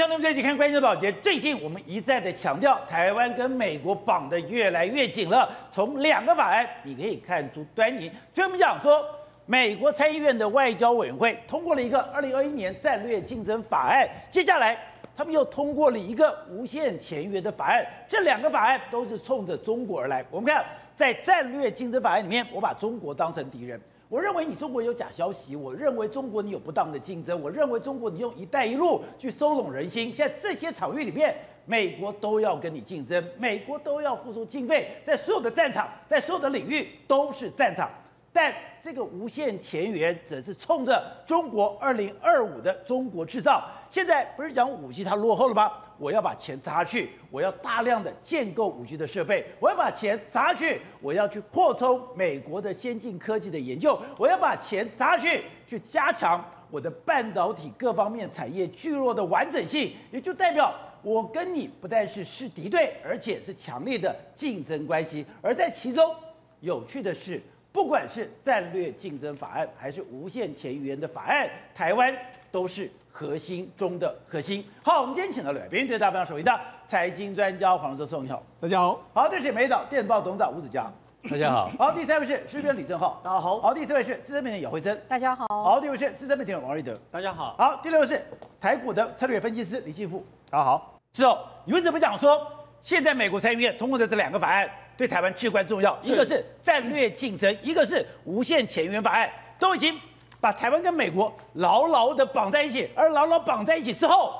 想对不对？一起看关键的宝洁。最近我们一再的强调，台湾跟美国绑得越来越紧了。从两个法案，你可以看出端倪。所以我们讲说，美国参议院的外交委员会通过了一个二零二一年战略竞争法案，接下来他们又通过了一个无限签约的法案。这两个法案都是冲着中国而来。我们看，在战略竞争法案里面，我把中国当成敌人。我认为你中国有假消息，我认为中国你有不当的竞争，我认为中国你用“一带一路”去收拢人心。现在这些场域里面，美国都要跟你竞争，美国都要付出经费，在所有的战场，在所有的领域都是战场。但这个无限前缘则是冲着中国二零二五的中国制造。现在不是讲五 G 它落后了吗？我要把钱砸去，我要大量的建构五 G 的设备，我要把钱砸去，我要去扩充美国的先进科技的研究，我要把钱砸去，去加强我的半导体各方面产业聚落的完整性，也就代表我跟你不但是是敌对，而且是强烈的竞争关系。而在其中，有趣的是。不管是战略竞争法案还是无限签约的法案，台湾都是核心中的核心。好，我们今天请到了来宾，对大家首位的财经专家黄教授，你好，大家好。好，这是美岛电子报董事长吴子嘉，大家好。好，第三位是时评李正浩，大家好。好，第四位是资深媒体姚慧珍，大家好。好，第五位是资深媒体王瑞德，大家好。好，第六位是台股的策略分析师李信富，大家好。是哦，你为什么讲说现在美国参议院通过的这两个法案？对台湾至关重要，一个是战略竞争，一个是无限前缘法案，都已经把台湾跟美国牢牢的绑在一起，而牢牢绑在一起之后。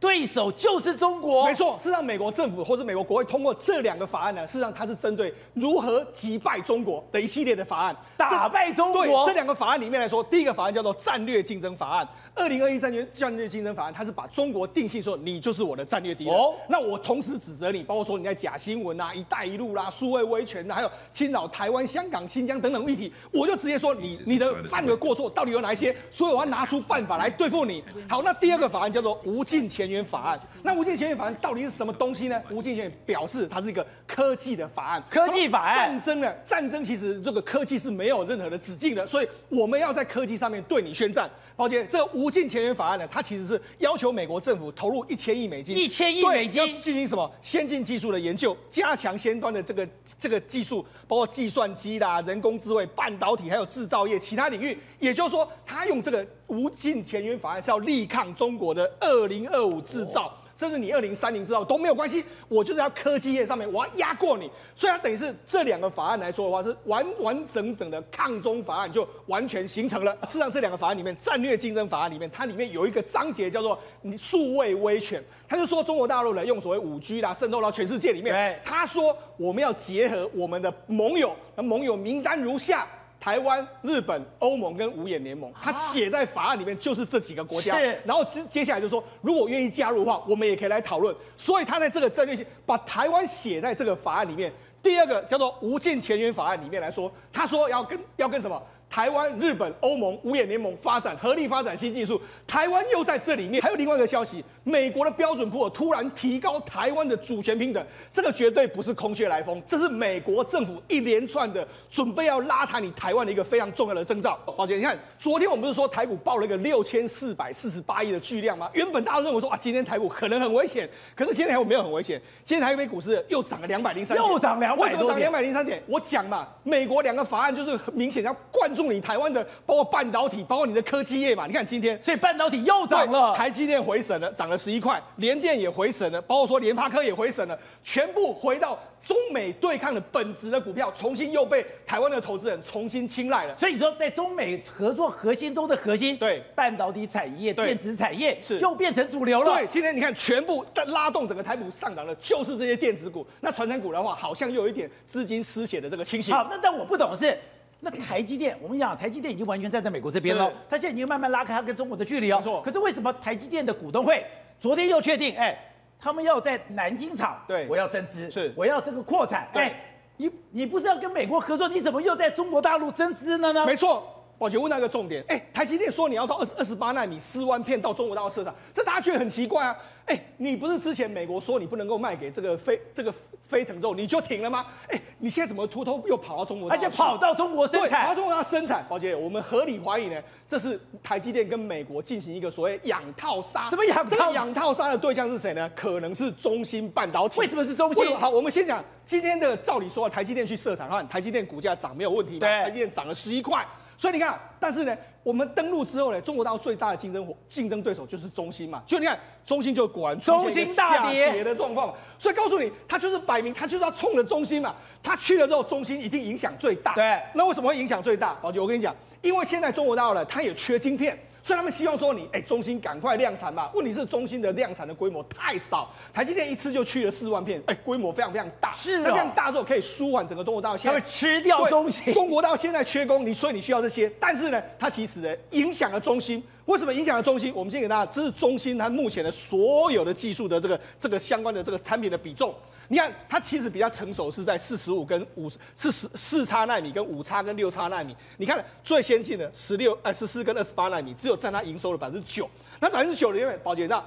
对手就是中国，没错。是让美国政府或者美国国会通过这两个法案呢？事实上，它是针对如何击败中国的一系列的法案，打败中国。对这两个法案里面来说，第一个法案叫做战略竞争法案。二零二一战略战略竞争法案，它是把中国定性说你就是我的战略敌人。哦。那我同时指责你，包括说你在假新闻啊、一带一路啦、啊、数位威权呐，还有侵扰台湾、香港、新疆等等议题，我就直接说你你的犯的过错到底有哪一些？所以我要拿出办法来对付你。好，那第二个法案叫做无尽签约法案，那无尽前沿法案到底是什么东西呢？无尽前沿表示它是一个科技的法案，科技法案。战争呢？战争其实这个科技是没有任何的止境的，所以我们要在科技上面对你宣战。抱歉，这个无尽前沿法案呢，它其实是要求美国政府投入一千亿美金，一千亿美金进行什么先进技术的研究，加强先端的这个这个技术，包括计算机啦、人工智慧、半导体，还有制造业其他领域。也就是说，他用这个无尽签约法案是要力抗中国的二零二五制造。甚至你二零三零制造都没有关系，我就是要科技业上面我要压过你，所以它等于是这两个法案来说的话，是完完整整的抗中法案就完全形成了。事实上，这两个法案里面，战略竞争法案里面，它里面有一个章节叫做“你数位威权”，他就说中国大陆呢用所谓五 G 啦渗透到全世界里面，他说我们要结合我们的盟友，那盟友名单如下。台湾、日本、欧盟跟五眼联盟，它写在法案里面就是这几个国家。然后接接下来就说，如果愿意加入的话，我们也可以来讨论。所以他在这个战略性把台湾写在这个法案里面。第二个叫做无尽前缘法案里面来说，他说要跟要跟什么？台湾、日本、欧盟五眼联盟发展合力发展新技术，台湾又在这里面。还有另外一个消息，美国的标准普尔突然提高台湾的主权平等，这个绝对不是空穴来风，这是美国政府一连串的准备要拉抬你台湾的一个非常重要的征兆。宝姐，你看，昨天我们不是说台股报了一个六千四百四十八亿的巨量吗？原本大家认为说啊，今天台股可能很危险，可是今天台股没有很危险，今天台北股市又涨了两百零三点，又涨两百，为什么涨两百零三点？我讲嘛，美国两个法案就是明显要灌注。助你台湾的，包括半导体，包括你的科技业嘛？你看今天，所以半导体又涨了，台积电回神了，涨了十一块，联电也回神了，包括说联发科也回神了，全部回到中美对抗的本质的股票，重新又被台湾的投资人重新青睐了。所以说，在中美合作核心中的核心，对半导体产业、对电子产业是又变成主流了。对，今天你看，全部在拉动整个台股上涨的，就是这些电子股。那传产股的话，好像又有一点资金失血的这个情形。好，那但我不懂的是。那台积电，我们讲台积电已经完全站在美国这边了，它现在已经慢慢拉开它跟中国的距离哦。没错。可是为什么台积电的股东会昨天又确定，哎，他们要在南京厂，对，我要增资，是，我要这个扩产，哎，你你不是要跟美国合作，你怎么又在中国大陆增资了呢？没错。宝杰问那个重点，哎，台积电说你要到二十二十八纳米丝弯片到中国大陆市场，这大家觉得很奇怪啊。哎，你不是之前美国说你不能够卖给这个飞这个飞腾之后你就停了吗？哎，你现在怎么偷偷又跑到中国？而且跑到中国生产，跑到中国生产。宝杰，我们合理怀疑呢，这是台积电跟美国进行一个所谓养套杀。什么养套？这个养套杀的对象是谁呢？可能是中芯半导体。为什么是中芯？好，我们先讲今天的，照理说，台积电去设厂的话，台积电股价涨没有问题吧？对，台积电涨了十一块。所以你看，但是呢，我们登陆之后呢，中国大陆最大的竞争竞争对手就是中兴嘛。就你看，中兴就果然出现一个下跌的状况。所以告诉你，他就是摆明，他就是要冲着中兴嘛。他去了之后，中兴一定影响最大。对。那为什么会影响最大？宝杰，我跟你讲，因为现在中国大陆呢，它也缺晶片。所以他们希望说你，哎，中芯赶快量产吧。问题是中芯的量产的规模太少，台积电一次就去了四万片，哎，规模非常非常大。是啊。那这样大之后可以舒缓整个中国大陆现在。吃掉中芯。中国到现在缺工，你所以你需要这些，但是呢，它其实呢影响了中芯。为什么影响了中芯？我们先给大家，这是中芯它目前的所有的技术的这个这个相关的这个产品的比重。你看，它其实比较成熟，是在四十五跟五四十四叉奈米跟五叉跟六叉奈米。你看最先进的十六呃十四跟二十八奈米，只有占它营收的百分之九。那百分之九的因为宝杰那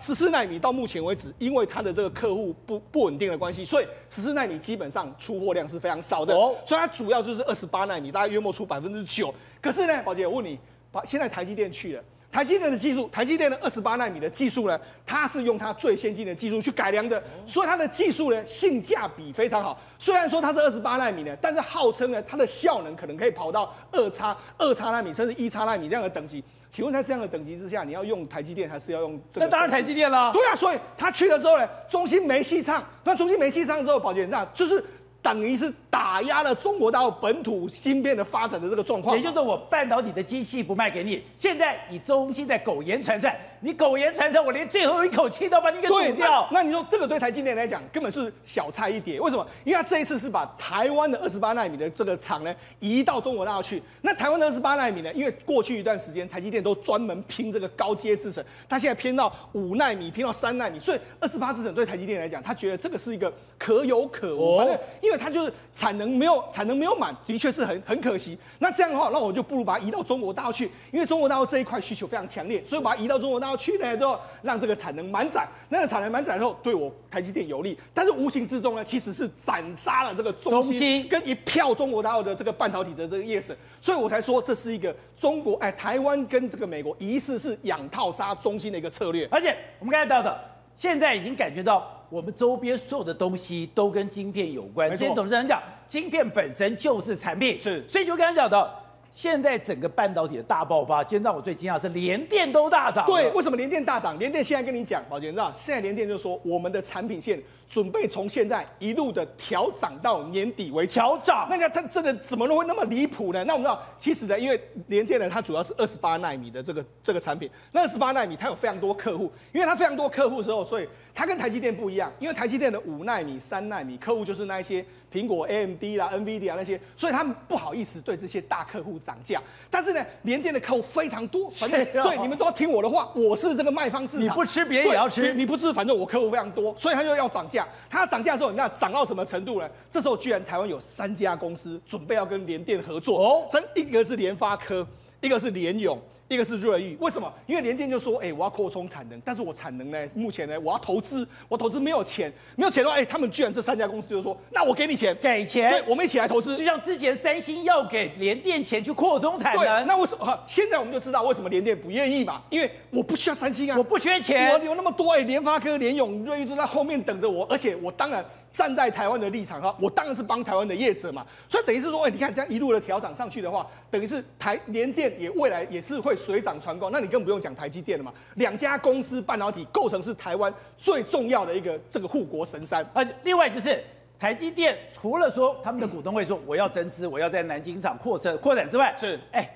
十四奈米到目前为止，因为它的这个客户不不稳定的关系，所以十四奈米基本上出货量是非常少的。哦，所以它主要就是二十八奈米，大概约莫出百分之九。可是呢，宝姐我问你，把现在台积电去了。台积电的技术，台积电的二十八纳米的技术呢，它是用它最先进的技术去改良的，所以它的技术呢性价比非常好。虽然说它是二十八纳米呢，但是号称呢它的效能可能可以跑到二叉二叉纳米甚至一叉纳米这样的等级。请问在这样的等级之下，你要用台积电还是要用这个？那当然台积电了。对啊，所以他去了之后呢，中芯没戏唱。那中芯没戏唱之后，宝杰那就是。等于是打压了中国大陆本土芯片的发展的这个状况，也就是我半导体的机器不卖给你，现在你中芯在苟延残喘，你苟延残喘，我连最后一口气都把你给堵掉。那，那你说这个对台积电来讲根本是小菜一碟，为什么？因为他这一次是把台湾的二十八纳米的这个厂呢移到中国大陆去。那台湾的二十八纳米呢，因为过去一段时间台积电都专门拼这个高阶制程，它现在偏到五纳米，偏到三纳米，所以二十八制程对台积电来讲，他觉得这个是一个可有可无，反正因为它就是产能没有产能没有满，的确是很很可惜。那这样的话，那我就不如把它移到中国大陆去，因为中国大陆这一块需求非常强烈，所以把它移到中国大陆去呢之后，让这个产能满载。那个产能满载之后，对我台积电有利，但是无形之中呢，其实是斩杀了这个中芯跟一票中国大陆的这个半导体的这个业者。所以我才说这是一个中国哎，台湾跟这个美国疑似是养套杀中芯的一个策略。而且我们刚才到的，现在已经感觉到。我们周边所有的东西都跟晶片有关。今天董事长讲，晶片本身就是产品，是。所以就刚才讲到，现在整个半导体的大爆发，今天让我最惊讶是联电都大涨。对，为什么联电大涨？联电现在跟你讲，宝杰，你知道，现在联电就说我们的产品线。准备从现在一路的调涨到年底为止。调涨，那个它真的怎么会那么离谱呢？那我们知道，其实呢，因为联电呢，它主要是二十八纳米的这个这个产品。那二十八纳米它有非常多客户，因为它非常多客户的时候，所以它跟台积电不一样。因为台积电的五纳米、三纳米客户就是那一些苹果、AMD 啦、NVIDIA 那些，所以他们不好意思对这些大客户涨价。但是呢，联电的客户非常多，反正对你们都要听我的话，我是这个卖方市场，你不吃别人也要吃，你，你不吃，反正我客户非常多，所以他就要涨价。它涨价的时候，你看涨到什么程度呢？这时候居然台湾有三家公司准备要跟联电合作哦，真一个是联发科，一个是联咏。一个是瑞昱，为什么？因为联电就说，哎、欸，我要扩充产能，但是我产能呢，目前呢，我要投资，我投资没有钱，没有钱的话，哎、欸，他们居然这三家公司就说，那我给你钱，给钱，对，我们一起来投资。就像之前三星要给联电钱去扩充产能，那为什么？现在我们就知道为什么联电不愿意嘛，因为我不需要三星啊，我不缺钱，我有那么多哎、欸，联发科、联咏、瑞昱都在后面等着我，而且我当然。站在台湾的立场哈，我当然是帮台湾的业者嘛，所以等于是说，哎，你看这样一路的调涨上去的话，等于是台联电也未来也是会水涨船高，那你更不用讲台积电了嘛，两家公司半导体构成是台湾最重要的一个这个护国神山。而另外就是台积电除了说他们的股东会说我要增资，我要在南京厂扩设扩展之外，是，哎，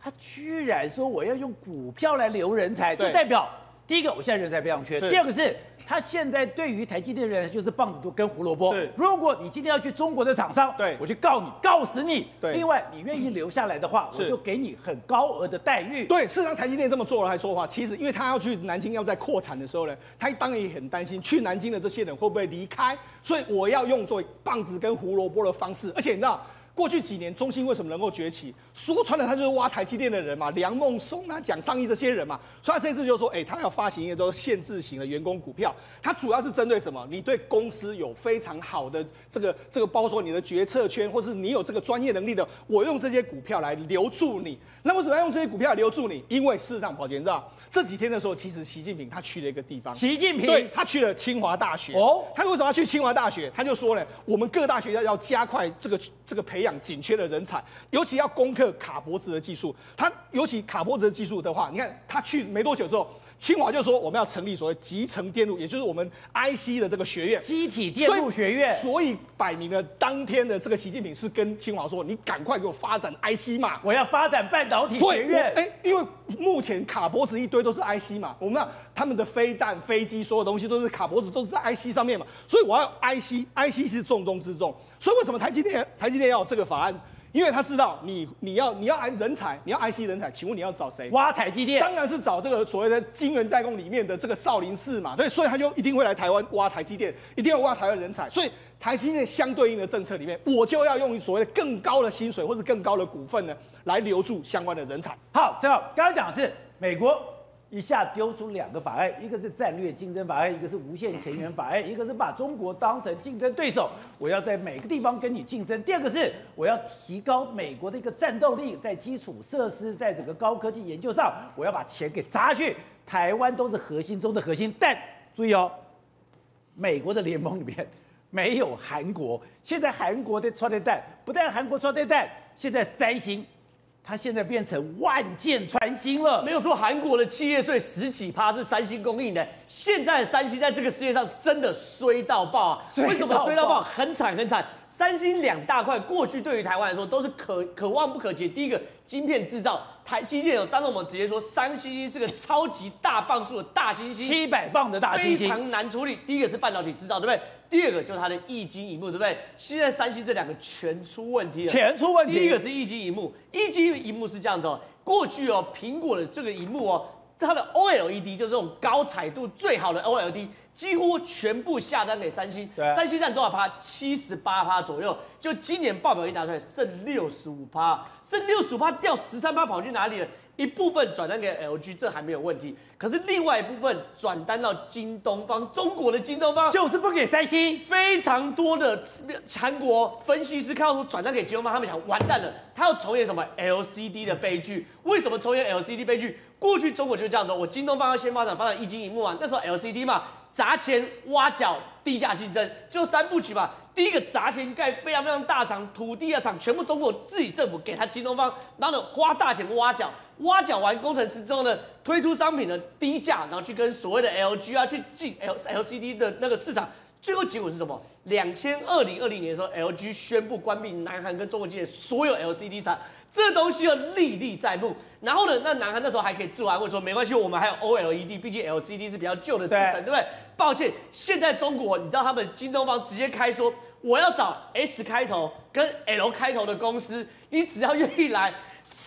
他居然说我要用股票来留人才，就代表第一个我现在人才非常缺，第二个是。他现在对于台积电的人就是棒子都跟胡萝卜。是，如果你今天要去中国的厂商，对，我就告你，告死你。对，另外你愿意留下来的话，我就给你很高额的待遇。对，事实上台积电这么做了还说话，其实因为他要去南京要在扩产的时候呢，他当然也很担心去南京的这些人会不会离开，所以我要用作棒子跟胡萝卜的方式，而且你知道。过去几年中兴为什么能够崛起？说穿了，他就是挖台积电的人嘛，梁孟松啊、蒋尚义这些人嘛。所以他这次就说，哎，他要发行一个都限制型的员工股票。他主要是针对什么？你对公司有非常好的这个这个，包括说你的决策圈，或是你有这个专业能力的，我用这些股票来留住你。那为什么要用这些股票来留住你？因为事实上，保杰知道。这几天的时候，其实习近平他去了一个地方。习近平对，他去了清华大学。哦，他为什么要去清华大学？他就说呢，我们各大学校要加快这个这个培养紧缺的人才，尤其要攻克卡脖子的技术。他尤其卡脖子的技术的话，你看他去没多久之后。清华就说我们要成立所谓集成电路，也就是我们 IC 的这个学院，机体电路学院。所以摆明了当天的这个习近平是跟清华说，你赶快给我发展 IC 嘛，我要发展半导体学院。哎，因为目前卡脖子一堆都是 IC 嘛，我们那他们的飞弹、飞机，所有东西都是卡脖子，都是在 IC 上面嘛，所以我要 IC，IC 是重中之重。所以为什么台积电台积电要有这个法案？因为他知道你你要你要安人才，你要爱惜人才，请问你要找谁？挖台积电，当然是找这个所谓的晶圆代工里面的这个少林寺嘛。对，所以他就一定会来台湾挖台积电，一定要挖台湾人才。所以台积电相对应的政策里面，我就要用所谓的更高的薪水或者更高的股份呢，来留住相关的人才。好，正好刚刚讲的是美国。一下丢出两个法案，一个是战略竞争法案，一个是无限前缘法案，一个是把中国当成竞争对手，我要在每个地方跟你竞争。第二个是我要提高美国的一个战斗力，在基础设施，在整个高科技研究上，我要把钱给砸去。台湾都是核心中的核心，但注意哦，美国的联盟里面没有韩国。现在韩国的穿戴弹，不但韩国穿戴弹，现在三星。它现在变成万箭穿心了，没有错。韩国的企业税十几趴是三星供应的，现在三星在这个世界上真的衰到爆啊！为什么衰到爆？很惨很惨。三星两大块过去对于台湾来说都是可可望不可及。第一个，晶片制造，台积电有当时我们直接说，三星是个超级大磅数的大猩猩，七百磅的大猩猩，非常难处理。第一个是半导体制造，对不对？第二个就是它的液晶萤幕，对不对？现在三星这两个全出问题了，全出问题。第一个是液晶萤幕，液晶萤幕是这样子哦，过去哦，苹果的这个萤幕哦，它的 OLED 就是这种高彩度最好的 OLED。几乎全部下单给三星，三星占多少趴？七十八趴左右。就今年报表一拿出来，剩六十五趴，剩六十五趴掉十三趴跑去哪里了？一部分转单给 LG，这还没有问题。可是另外一部分转单到京东方，中国的京东方就是不给三星。非常多的韩国分析师看到说转单给京东方，他们想完蛋了，他要重演什么 LCD 的悲剧？为什么重演 LCD 悲剧？过去中国就是这样子，我京东方要先发展发展液晶一幕啊，那时候 LCD 嘛。砸钱挖角，低价竞争，就三部曲吧。第一个砸钱盖非常非常大厂，土地啊厂全部中国自己政府给他京东方，然后呢花大钱挖角，挖角完工程师之后呢，推出商品的低价，然后去跟所谓的 LG 啊去进 L LCD 的那个市场，最后结果是什么？两千二零二零年的时候，LG 宣布关闭南韩跟中国境内所有 LCD 厂。这东西要历历在目，然后呢，那南韩那时候还可以自我安慰说，没关系，我们还有 OLED，毕竟 LCD 是比较旧的制程，对，对不对？抱歉，现在中国，你知道他们京东方直接开说，我要找 S 开头跟 L 开头的公司，你只要愿意来。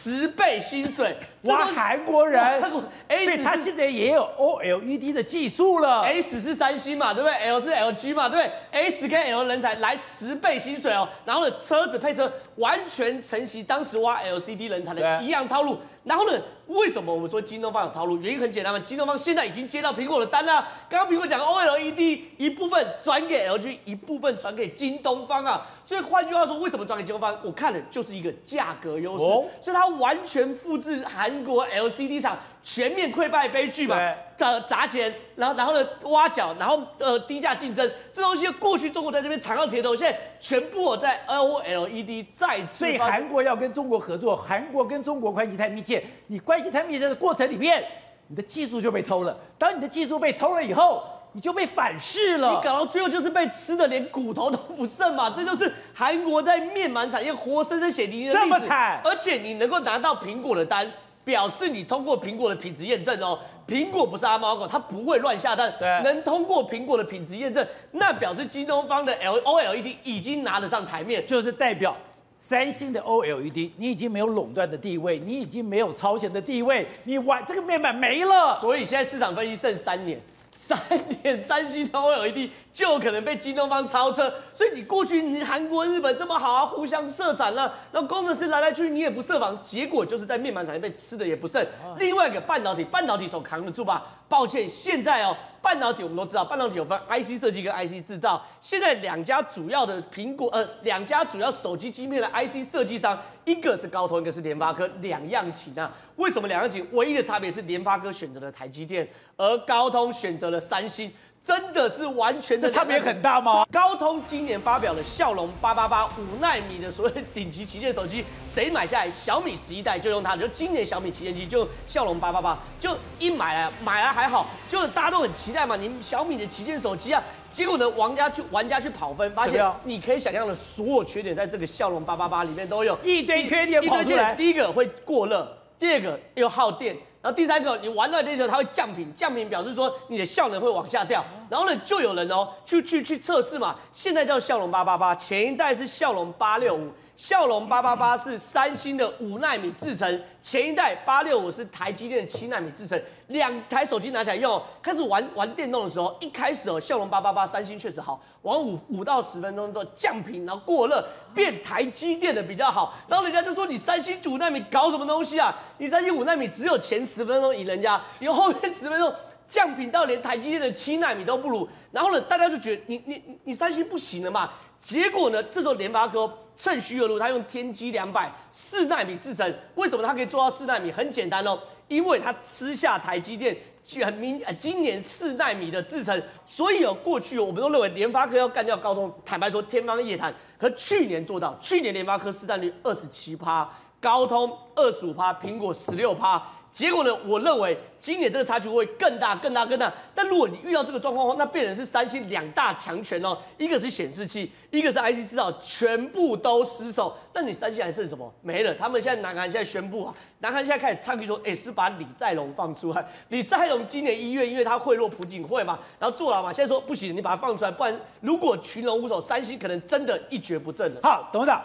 十倍薪水，哇！韩国人，所以他现在也有 OLED 的技术了。S 是三星嘛，对不对？L 是 LG 嘛，对不对？S 跟 L 人才来十倍薪水哦，然后呢，车子配车完全承袭当时挖 LCD 人才的一样套路。然后呢，为什么我们说京东方有套路？原因很简单嘛，京东方现在已经接到苹果的单了。刚刚苹果讲 OLED 一部分转给 LG，一部分转给京东方啊。所以换句话说，为什么转给京东方？我看的就是一个价格优势。哦、所以它完全复制韩国 LCD 厂全面溃败悲剧嘛。砸砸钱，然后然后呢挖角，然后呃低价竞争，这东西过去中国在这边尝到铁头，现在全部我在 OLED 再次。所以韩国要跟中国合作，韩国跟中国关系太密切，你关系太密切的过程里面，你的技术就被偷了。当你的技术被偷了以后，你就被反噬了。你搞到最后就是被吃的连骨头都不剩嘛。这就是韩国在面板产业活生生血淋淋的例子。这么惨，而且你能够拿到苹果的单，表示你通过苹果的品质验证哦。苹果不是阿猫狗，它不会乱下单。对，能通过苹果的品质验证，那表示京东方的 L OLED 已经拿得上台面，就是代表三星的 OLED 你已经没有垄断的地位，你已经没有超前的地位，你玩这个面板没了。所以现在市场分析剩三年，三点三星的 OLED 就可能被京东方超车，所以你过去你韩国、日本这么好啊，互相设厂了，那工程师来来去去你也不设防，结果就是在面板产业被吃的也不剩。另外一个半导体，半导体手扛得住吧？抱歉，现在哦，半导体我们都知道，半导体有分 IC 设计跟 IC 制造，现在两家主要的苹果呃，两家主要手机晶片的 IC 设计商，一个是高通，一个是联发科，两样情啊。为什么两样情？唯一的差别是联发科选择了台积电，而高通选择了三星。真的是完全的这差别很大吗？高通今年发表了骁龙八八八五纳米的所谓顶级旗舰手机，谁买下来？小米十一代就用它，就今年小米旗舰机就骁龙八八八，就一买来买来还好，就是大家都很期待嘛，你小米的旗舰手机啊，结果呢，玩家去玩家去跑分，发现你可以想象的所有缺点，在这个骁龙八八八里面都有一堆缺点跑出来。第一个会过热，第二个又耗电。然后第三个，你玩到这时候它会降频，降频表示说你的效能会往下掉。然后呢，就有人哦，去去去测试嘛。现在叫骁龙八八八，前一代是骁龙八六五。骁龙八八八是三星的五纳米制程，前一代八六五是台积电的七纳米制程。两台手机拿起来用，开始玩玩电动的时候，一开始哦，骁龙八八八三星确实好，玩五五到十分钟之后降频，然后过热，变台积电的比较好。然后人家就说你三星五纳米搞什么东西啊？你三星五纳米只有前十分钟赢人家，你后面十分钟降频到连台积电的七纳米都不如。然后呢，大家就觉得你你你三星不行了嘛？结果呢，这时候联发科。趁虚而入，他用天玑两百四奈米制程，为什么他可以做到四奈米？很简单哦，因为他吃下台积电很明今年四奈米的制程，所以哦，过去我们都认为联发科要干掉高通，坦白说天方夜谭。可去年做到，去年联发科市占率二十七趴，高通二十五趴，苹果十六趴。结果呢？我认为今年这个差距会更大、更大、更大。但如果你遇到这个状况的话，那变成是三星两大强权哦，一个是显示器，一个是 IC 制造，全部都失守。那你三星还剩什么？没了。他们现在南韩现在宣布啊，南韩现在开始唱句说，哎、是把李在龙放出来。李在龙今年一月，因为他贿赂朴槿惠嘛，然后坐牢嘛，现在说不行，你把他放出来，不然如果群龙无首，三星可能真的一蹶不振了。好，董事长，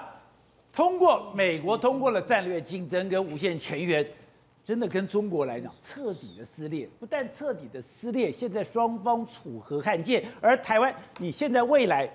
通过美国通过了战略竞争跟无限前缘。真的跟中国来讲，彻底的撕裂，不但彻底的撕裂，现在双方楚河汉界。而台湾，你现在未来，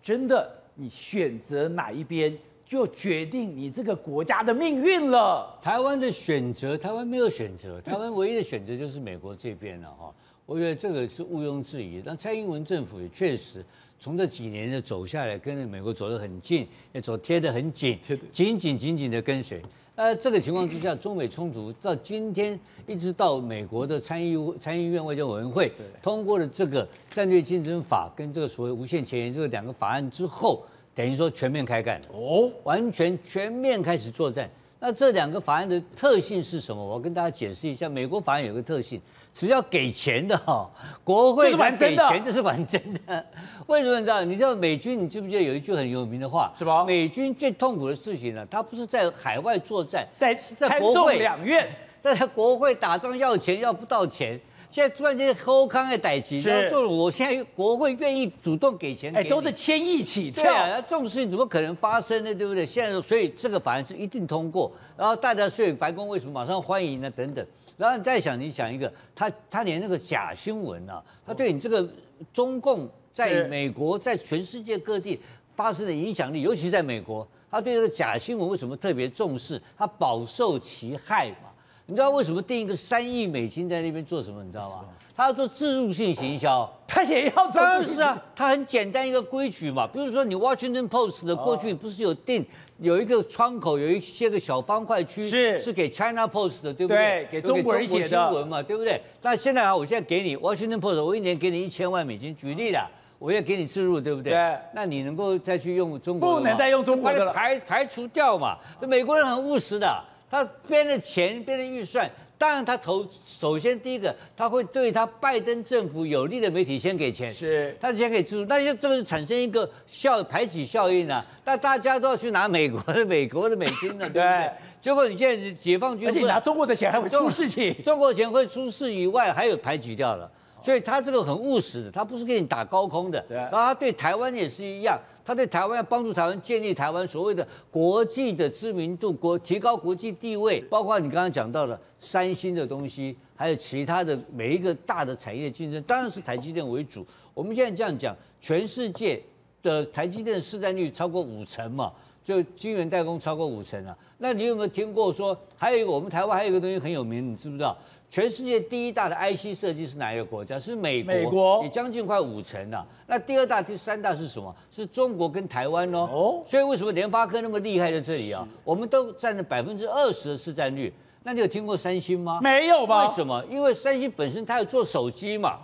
真的你选择哪一边，就决定你这个国家的命运了。台湾的选择，台湾没有选择，台湾唯一的选择就是美国这边了哈。我觉得这个是毋庸置疑。那蔡英文政府也确实从这几年的走下来，跟美国走得很近，也走贴得很紧，紧紧紧紧的跟随。呃，这个情况之下，中美冲突到今天，一直到美国的参议参议院外交委员会通过了这个战略竞争法跟这个所谓无限前沿这个两个法案之后，等于说全面开干哦，完全全面开始作战。那这两个法案的特性是什么？我跟大家解释一下。美国法案有个特性，只要给钱的哈，国会给钱这是玩真的。为什么你知道？你知道美军，你记不记得有一句很有名的话？是吧？美军最痛苦的事情呢，他不是在海外作战，在在国会两院，在国会打仗要钱要不到钱。现在突然间后康的逮起，然后就我现在国会愿意主动给钱给，哎，都是千亿起跳，对啊，这种事情怎么可能发生呢？对不对？现在所以这个法案是一定通过，然后大家所以白宫为什么马上欢迎呢？等等，然后你再想，你想一个，他他连那个假新闻啊，他对你这个中共在美国在全世界各地发生的影响力，尤其在美国，他对这个假新闻为什么特别重视？他饱受其害嘛。你知道为什么定一个三亿美金在那边做什么？你知道吗？他要做自入性行销，他也要做。当然是啊，他很简单一个规矩嘛。比如说你 Washington Post 的过去不是有定有一个窗口，有一些个小方块区是是给 China Post 的，对不对？对，给中国人写的新闻嘛，对不对？那现在啊，我现在给你 Washington Post，我一年给你一千万美金，举例了，我要给你置入，对不对？对。那你能够再去用中国？不能再用中国的了，排排除掉嘛。美国人很务实的。他编的钱，编的预算，当然他投首先第一个，他会对他拜登政府有利的媒体先给钱，是，他先给资助，那就这个是产生一个效排挤效应啊，那大家都要去拿美国的美国的美金了，对不对？结果你现在解放军，而且拿中国的钱还会出事情，中国钱会出事以外，还有排挤掉了，所以他这个很务实的，他不是给你打高空的，然后他对台湾也是一样。他在台湾要帮助台湾建立台湾所谓的国际的知名度，国提高国际地位，包括你刚刚讲到的三星的东西，还有其他的每一个大的产业竞争，当然是台积电为主。我们现在这样讲，全世界的台积电的市占率超过五成嘛，就晶圆代工超过五成啊。那你有没有听过说，还有一个我们台湾还有一个东西很有名，你知不知道？全世界第一大的 IC 设计是哪一个国家？是美国，美国也将近快五成了。那第二大、第三大是什么？是中国跟台湾哦。哦。所以为什么联发科那么厉害在这里啊？我们都占了百分之二十的市占率。那你有听过三星吗？没有吧？为什么？因为三星本身它要做手机嘛，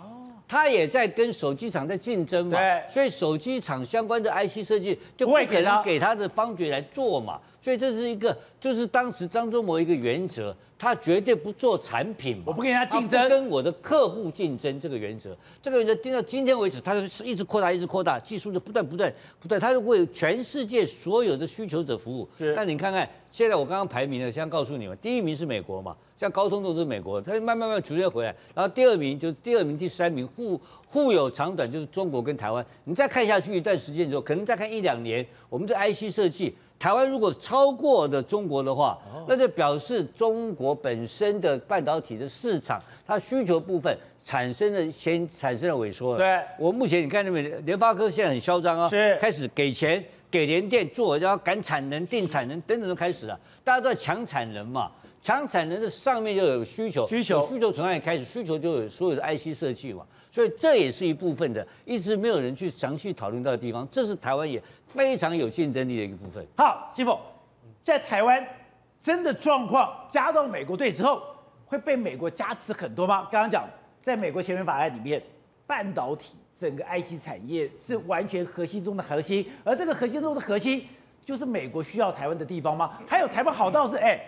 它也在跟手机厂在竞争嘛。所以手机厂相关的 IC 设计就不可能给他的方觉来做嘛。所以这是一个，就是当时张忠谋一个原则。他绝对不做产品嘛，我不跟他竞争，跟我的客户竞争这个原则，这个原则定到今天为止，他是一直扩大，一直扩大，技术就不断不断不断，他就为全世界所有的需求者服务。是，那你看看现在我刚刚排名了，先告诉你们，第一名是美国嘛，像高通都是美国，它慢慢慢慢逐渐回来，然后第二名就是第二名、第三名互互有长短，就是中国跟台湾。你再看下去一段时间之后，可能再看一两年，我们这 IC 设计。台湾如果超过的中国的话，那就表示中国本身的半导体的市场，它需求部分产生了先产生了萎缩了。对，我目前你看那边联发科现在很嚣张啊，是开始给钱给联电做，然后赶产能、定产能等等都开始了，大家都在抢产能嘛。抢产能的上面就有需求，需求需求从那里开始，需求就有所有的 IC 设计嘛，所以这也是一部分的，一直没有人去详细讨论到的地方，这是台湾也非常有竞争力的一个部分。好，西凤，在台湾真的状况加到美国队之后，会被美国加持很多吗？刚刚讲，在美国前面法案里面，半导体整个 IC 产业是完全核心中的核心，而这个核心中的核心，就是美国需要台湾的地方吗？还有台湾好到是哎。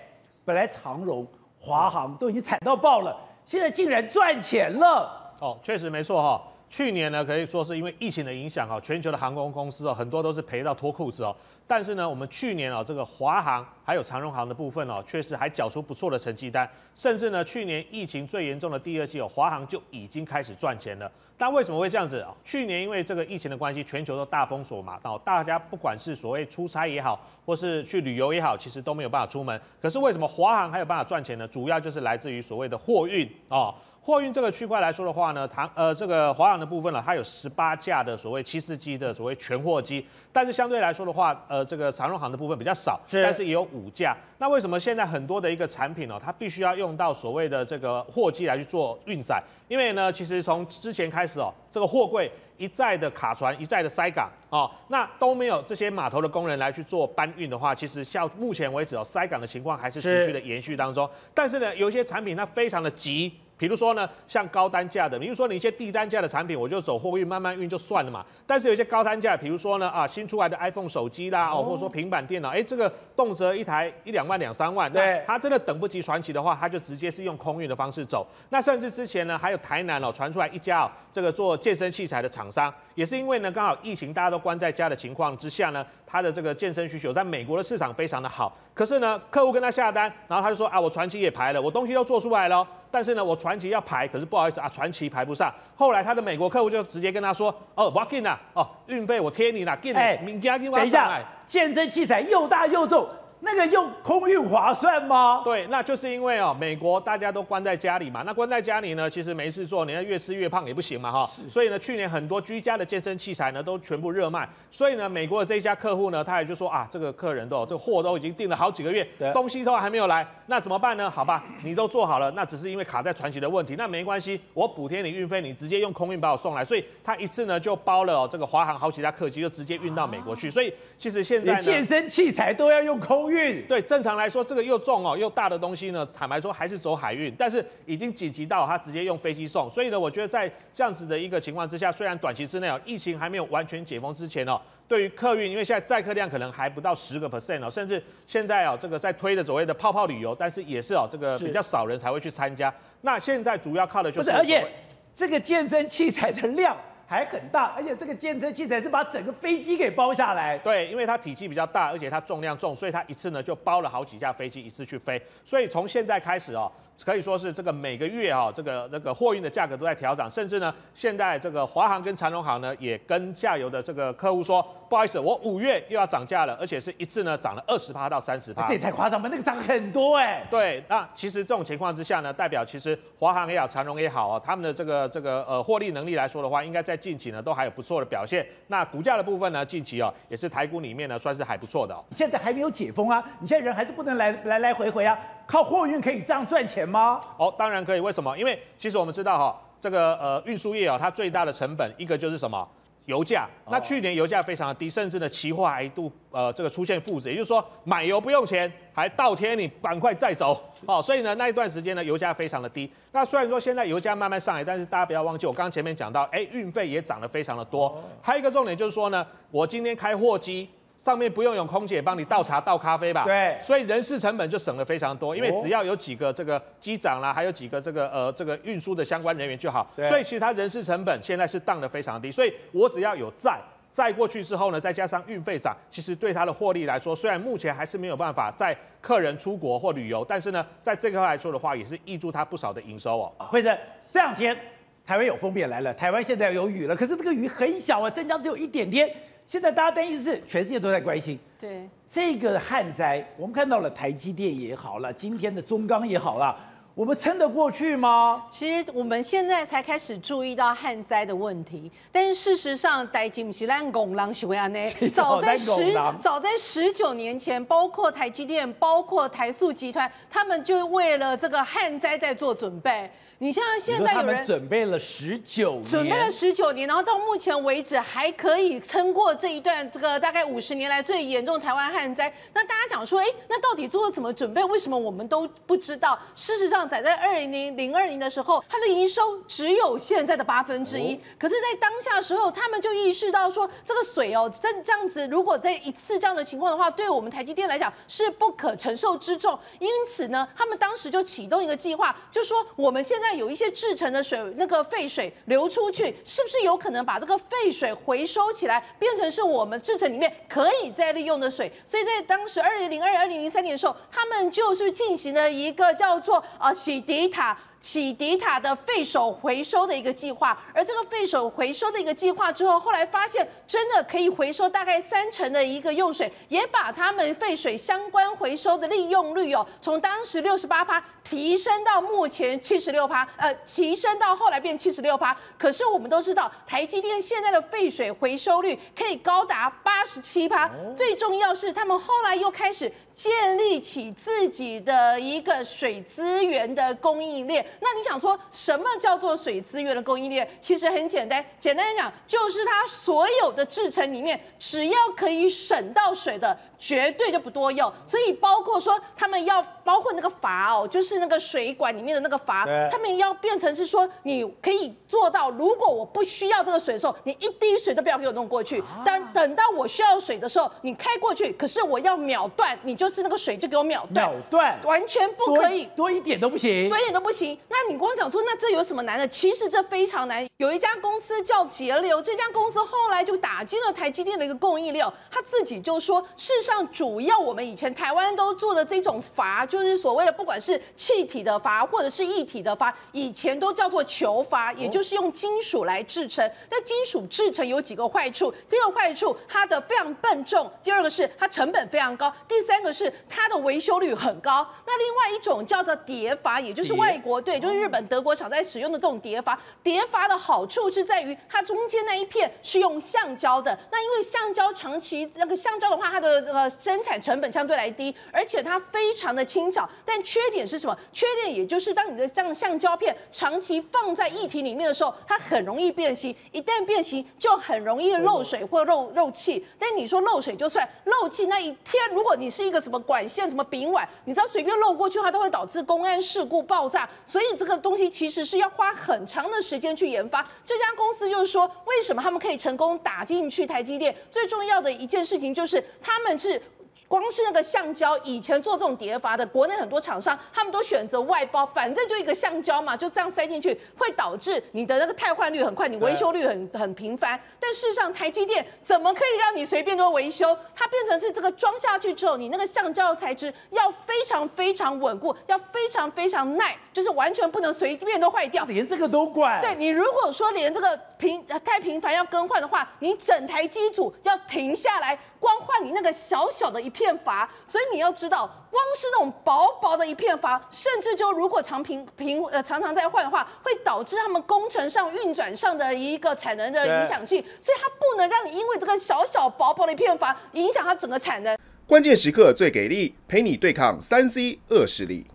本来长荣、华航都已经惨到爆了，现在竟然赚钱了。哦，确实没错哈。去年呢，可以说是因为疫情的影响啊，全球的航空公司啊，很多都是赔到脱裤子哦。但是呢，我们去年啊，这个华航还有长荣航的部分哦，确实还缴出不错的成绩单。甚至呢，去年疫情最严重的第二季哦，华航就已经开始赚钱了。但为什么会这样子啊？去年因为这个疫情的关系，全球都大封锁嘛，哦大家不管是所谓出差也好，或是去旅游也好，其实都没有办法出门。可是为什么华航还有办法赚钱呢？主要就是来自于所谓的货运啊。货运这个区块来说的话呢，唐呃这个华航的部分呢，它有十八架的所谓七四七的所谓全货机，但是相对来说的话，呃这个长荣航的部分比较少，是但是也有五架。那为什么现在很多的一个产品呢、哦，它必须要用到所谓的这个货机来去做运载？因为呢，其实从之前开始哦，这个货柜一再的卡船，一再的塞港哦，那都没有这些码头的工人来去做搬运的话，其实像目前为止哦，塞港的情况还是持续的延续当中。是但是呢，有一些产品它非常的急。比如说呢，像高单价的，比如说你一些低单价的产品，我就走货运慢慢运就算了嘛。但是有一些高单价，比如说呢，啊，新出来的 iPhone 手机啦，哦，或者说平板电脑，哎，这个动辄一台一两万两三万，对，他真的等不及传奇的话，他就直接是用空运的方式走。那甚至之前呢，还有台南哦传出来一家哦，这个做健身器材的厂商，也是因为呢刚好疫情大家都关在家的情况之下呢，他的这个健身需求在美国的市场非常的好。可是呢，客户跟他下单，然后他就说啊，我传奇也排了，我东西都做出来了。但是呢，我传奇要排，可是不好意思啊，传奇排不上。后来他的美国客户就直接跟他说：“哦，我给你啦，哦，运费我贴你啦，给你。欸”等一下，健身器材又大又重。那个用空运划算吗？对，那就是因为哦，美国大家都关在家里嘛，那关在家里呢，其实没事做，你要越吃越胖也不行嘛，哈。是。所以呢，去年很多居家的健身器材呢都全部热卖，所以呢，美国的这一家客户呢，他也就说啊，这个客人都这个货都已经订了好几个月，对。东西都还没有来，那怎么办呢？好吧，你都做好了，那只是因为卡在传奇的问题，那没关系，我补贴你运费，你直接用空运把我送来，所以他一次呢就包了、哦、这个华航好几架客机，就直接运到美国去，啊、所以其实现在健身器材都要用空运，对正常。来说，这个又重哦又大的东西呢，坦白说还是走海运，但是已经紧急到他直接用飞机送，所以呢，我觉得在这样子的一个情况之下，虽然短期之内哦，疫情还没有完全解封之前哦，对于客运，因为现在载客量可能还不到十个 percent 哦，甚至现在哦，这个在推的所谓的泡泡旅游，但是也是哦，这个比较少人才会去参加。那现在主要靠的就是，不是，而且这个健身器材的量。还很大，而且这个健身器材是把整个飞机给包下来。对，因为它体积比较大，而且它重量重，所以它一次呢就包了好几架飞机一次去飞。所以从现在开始哦，可以说是这个每个月啊，这个那个货运的价格都在调涨，甚至呢，现在这个华航跟长荣航呢，也跟下游的这个客户说，不好意思，我五月又要涨价了，而且是一次呢涨了二十趴到三十趴。这也太夸张吧？那个涨很多哎、欸。对，那其实这种情况之下呢，代表其实华航也好，长荣也好啊，他们的这个这个呃获利能力来说的话，应该在近期呢都还有不错的表现。那股价的部分呢，近期哦也是台股里面呢算是还不错的哦。现在还没有解封啊，你现在人还是不能来来来回回啊。靠货运可以这样赚钱吗？哦，当然可以。为什么？因为其实我们知道哈，这个呃运输业啊，它最大的成本一个就是什么？油价。那去年油价非常的低，甚至呢期货还一度呃这个出现负值，也就是说买油不用钱，还倒贴你板块再走。哦，所以呢那一段时间呢油价非常的低。那虽然说现在油价慢慢上来，但是大家不要忘记，我刚刚前面讲到，哎，运费也涨得非常的多。还有一个重点就是说呢，我今天开货机。上面不用有空姐帮你倒茶倒咖啡吧？对，所以人事成本就省了非常多，因为只要有几个这个机长啦，还有几个这个呃这个运输的相关人员就好。所以其实它人事成本现在是降得非常低，所以我只要有载载过去之后呢，再加上运费涨，其实对它的获利来说，虽然目前还是没有办法载客人出国或旅游，但是呢，在这个来说的话，也是挹注它不少的营收哦。惠贞，这两天台湾有锋面来了，台湾现在有雨了，可是这个雨很小啊，镇江只有一点点。现在大家担心的是，全世界都在关心。对这个旱灾，我们看到了台积电也好了，今天的中钢也好了。我们撑得过去吗？其实我们现在才开始注意到旱灾的问题，但是事实上，台积不是咱拱狼喜欢安呢。早在十早在十九年前，包括台积电，包括台塑集团，他们就为了这个旱灾在做准备。你像现在有人准备了十九年，准备了十九年，然后到目前为止还可以撑过这一段这个大概五十年来最严重的台湾旱灾。那大家讲说，哎，那到底做了什么准备？为什么我们都不知道？事实上，在在二零零二年的时候，它的营收只有现在的八分之一。可是，在当下的时候，他们就意识到说，这个水哦，这这样子，如果在一次这样的情况的话，对我们台积电来讲是不可承受之重。因此呢，他们当时就启动一个计划，就说我们现在有一些制成的水，那个废水流出去，是不是有可能把这个废水回收起来，变成是我们制成里面可以再利用的水？所以在当时二零零二、二零零三年的时候，他们就是进行了一个叫做呃洗涤。迪塔启迪塔的废水回收的一个计划，而这个废水回收的一个计划之后，后来发现真的可以回收大概三成的一个用水，也把他们废水相关回收的利用率哦，从当时六十八趴提升到目前七十六趴，呃，提升到后来变七十六趴。可是我们都知道，台积电现在的废水回收率可以高达八十七趴，最重要是他们后来又开始。建立起自己的一个水资源的供应链。那你想说什么叫做水资源的供应链？其实很简单，简单来讲，就是它所有的制成里面，只要可以省到水的。绝对就不多用，所以包括说他们要包括那个阀哦，就是那个水管里面的那个阀，他们要变成是说你可以做到，如果我不需要这个水的时候，你一滴水都不要给我弄过去。但等到我需要水的时候，你开过去，可是我要秒断，你就是那个水就给我秒断，秒断，完全不可以，多，多一点都不行，多一点都不行。那你光讲说那这有什么难的？其实这非常难。有一家公司叫节流，这家公司后来就打击了台积电的一个供应链，他自己就说，事实上。主要我们以前台湾都做的这种阀，就是所谓的不管是气体的阀或者是液体的阀，以前都叫做球阀，也就是用金属来制成。那金属制成有几个坏处？第一个坏处，它的非常笨重；第二个是它成本非常高；第三个是它的维修率很高。那另外一种叫做叠阀，也就是外国对，就是日本、德国厂在使用的这种叠阀。叠阀的好处是在于它中间那一片是用橡胶的。那因为橡胶长期那个橡胶的话，它的呃。生产成本相对来低，而且它非常的轻巧，但缺点是什么？缺点也就是当你的像橡胶片长期放在液体里面的时候，它很容易变形，一旦变形就很容易漏水或漏漏气。但你说漏水就算，漏气那一天，如果你是一个什么管线、什么丙烷，你知道随便漏过去它，都会导致公安事故爆炸。所以这个东西其实是要花很长的时间去研发。这家公司就是说，为什么他们可以成功打进去台积电？最重要的一件事情就是他们是。光是那个橡胶，以前做这种叠阀的，国内很多厂商他们都选择外包，反正就一个橡胶嘛，就这样塞进去，会导致你的那个汰换率很快，你维修率很很频繁。但事实上，台积电怎么可以让你随便都维修？它变成是这个装下去之后，你那个橡胶的材质要非常非常稳固，要非常非常耐，就是完全不能随便都坏掉。连这个都管？对，你如果说连这个频太频繁要更换的话，你整台机组要停下来。光换你那个小小的一片阀，所以你要知道，光是那种薄薄的一片阀，甚至就如果常平平呃常常在换的话，会导致他们工程上运转上的一个产能的影响性，所以它不能让你因为这个小小薄薄的一片阀影响它整个产能。关键时刻最给力，陪你对抗三 C 恶势力。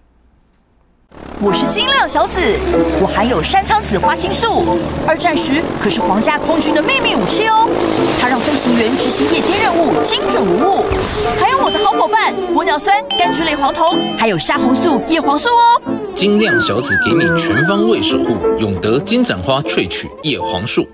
我是金亮小子，我含有山苍子花青素，二战时可是皇家空军的秘密武器哦。它让飞行员执行夜间任务精准无误。还有我的好伙伴玻尿酸、柑橘类黄酮，还有虾红素、叶黄素哦。金亮小子给你全方位守护，永德金盏花萃取叶黄素。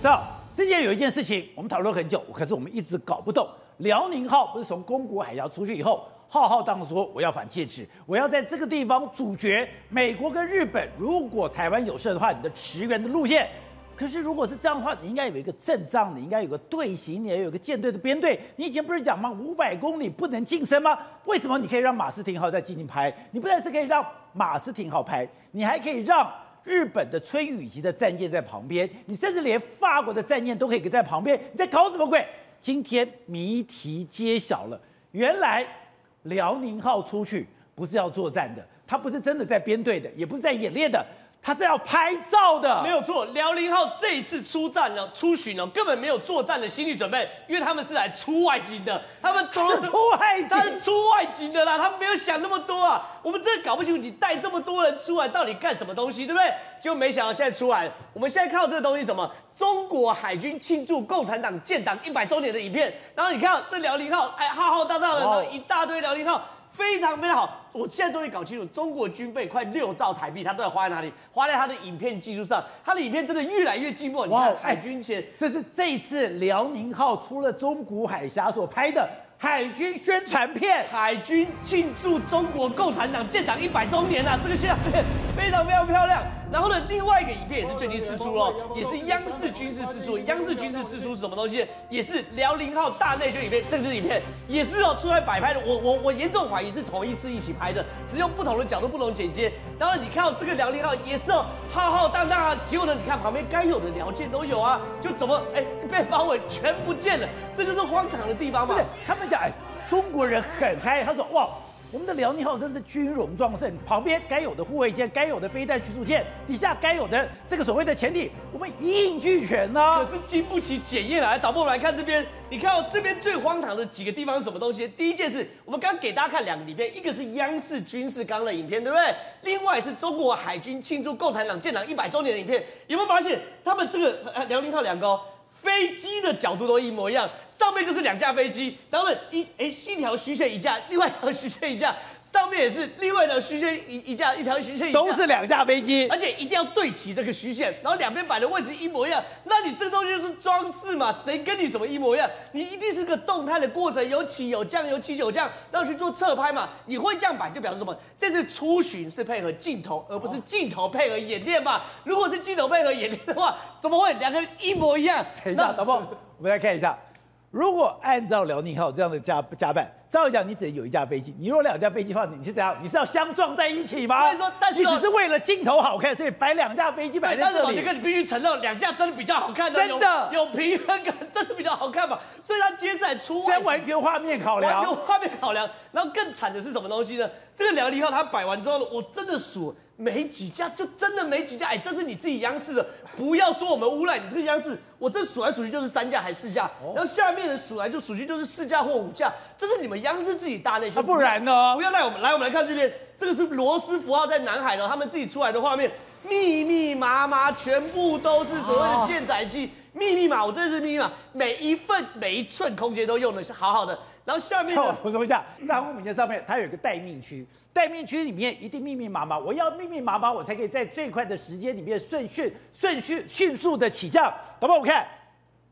走，之前有一件事情我们讨论很久，可是我们一直搞不懂。辽宁号不是从宫古海峡出去以后，浩浩荡荡说我要反戒指，我要在这个地方阻绝美国跟日本。如果台湾有事的话，你的驰援的路线。可是如果是这样的话，你应该有一个阵仗，你应该有个队形，你要有个舰队的编队。你以前不是讲吗？五百公里不能近身吗？为什么你可以让马斯廷号在进行拍？你不但是可以让马斯廷号拍，你还可以让日本的崔宇级的战舰在旁边，你甚至连法国的战舰都可以给在旁边。你在搞什么鬼？今天谜题揭晓了，原来辽宁号出去不是要作战的，它不是真的在编队的，也不是在演练的。他是要拍照的，没有错。辽宁号这一次出战呢，出巡呢，根本没有作战的心理准备，因为他们是来出外景的。他们走了出外景，他是出外景的啦，他们没有想那么多啊。我们真的搞不清楚，你带这么多人出来到底干什么东西，对不对？结果没想到现在出来。我们现在看到这个东西什么？中国海军庆祝共产党建党一百周年的影片。然后你看这辽宁号，哎，浩浩荡荡的，哦、一大堆辽宁号。非常非常好，我现在终于搞清楚，中国军费快六兆台币，它都要花在哪里？花在它的影片技术上，它的影片真的越来越进步。哇，海军前，这是这一次辽宁号出了中古海峡所拍的。海军宣传片，海军庆祝中国共产党建党一百周年啊！这个宣传片非常非常漂亮。然后呢，另外一个影片也是最近释出喽，也是央视军事释出。央视军事释出是什么东西？也是辽宁号大内宣影片。这支影片也是哦，出来摆拍的。我我我严重怀疑是同一次一起拍的，只用不同的角度、不同剪接。然后你看到这个辽宁号也是哦，浩浩荡荡啊。结果呢，你看旁边该有的辽舰都有啊，就怎么哎被包围全不见了？这就是荒唐的地方嘛。他们。哎，中国人很嗨，他说：“哇，我们的辽宁号真是军容壮盛，旁边该有的护卫舰、该有的飞弹驱逐舰，底下该有的这个所谓的潜艇，我们一应俱全呢、可是经不起检验啊！导播，我们来看这边，你看到这边最荒唐的几个地方是什么东西？第一件事，我们刚给大家看两个影片，一个是央视军事刚的影片，对不对？另外是中国海军庆祝共产党建党一百周年的影片，有没有发现他们这个辽宁号两个飞机的角度都一模一样？”上面就是两架飞机，然后一哎一条虚线一架，另外一条虚线一架，上面也是另外的虚线一一架，一条虚线一架，都是两架飞机，而且一定要对齐这个虚线，然后两边摆的位置一模一样，那你这个东西就是装饰嘛？谁跟你什么一模一样？你一定是个动态的过程，有起有降，有起有降，然后去做侧拍嘛？你会这样摆就表示什么？这次出巡是配合镜头，而不是镜头配合演练嘛？如果是镜头配合演练的话，怎么会两个人一模一样？等一下，导播，我们来看一下。如果按照辽宁号这样的加加办，照理讲你只能有一架飞机，你如果两架飞机的话，你是怎样？你是要相撞在一起吗？所以说，但是你只是为了镜头好看，所以摆两架飞机摆在这里。但是我杰哥，你必须承认，两架真的比较好看的，真的有，有平衡感，真的比较好看嘛。所以他接下来出，先完全画面考量，完全画面考量。然后更惨的是什么东西呢？这个辽宁号它摆完之后，我真的数。没几架，就真的没几架。哎，这是你自己央视的，不要说我们诬赖你这个央视。我这数来数去就是三架还是四架，然后下面的数来就数去就是四架或五架，这是你们央视自己大内宣。不然呢？不要赖我们，来我们来看这边，这个是罗斯福号在南海的，他们自己出来的画面，密密麻麻，全部都是所谓的舰载机，密密麻，我真的是密密麻，每一份每一寸空间都用的是好好的。然后下面我呢，补充一下，航空母舰上面它有一个待命区，待命区里面一定密密麻麻，我要密密麻麻，我才可以在最快的时间里面顺序顺序迅速的起降。好不好？我看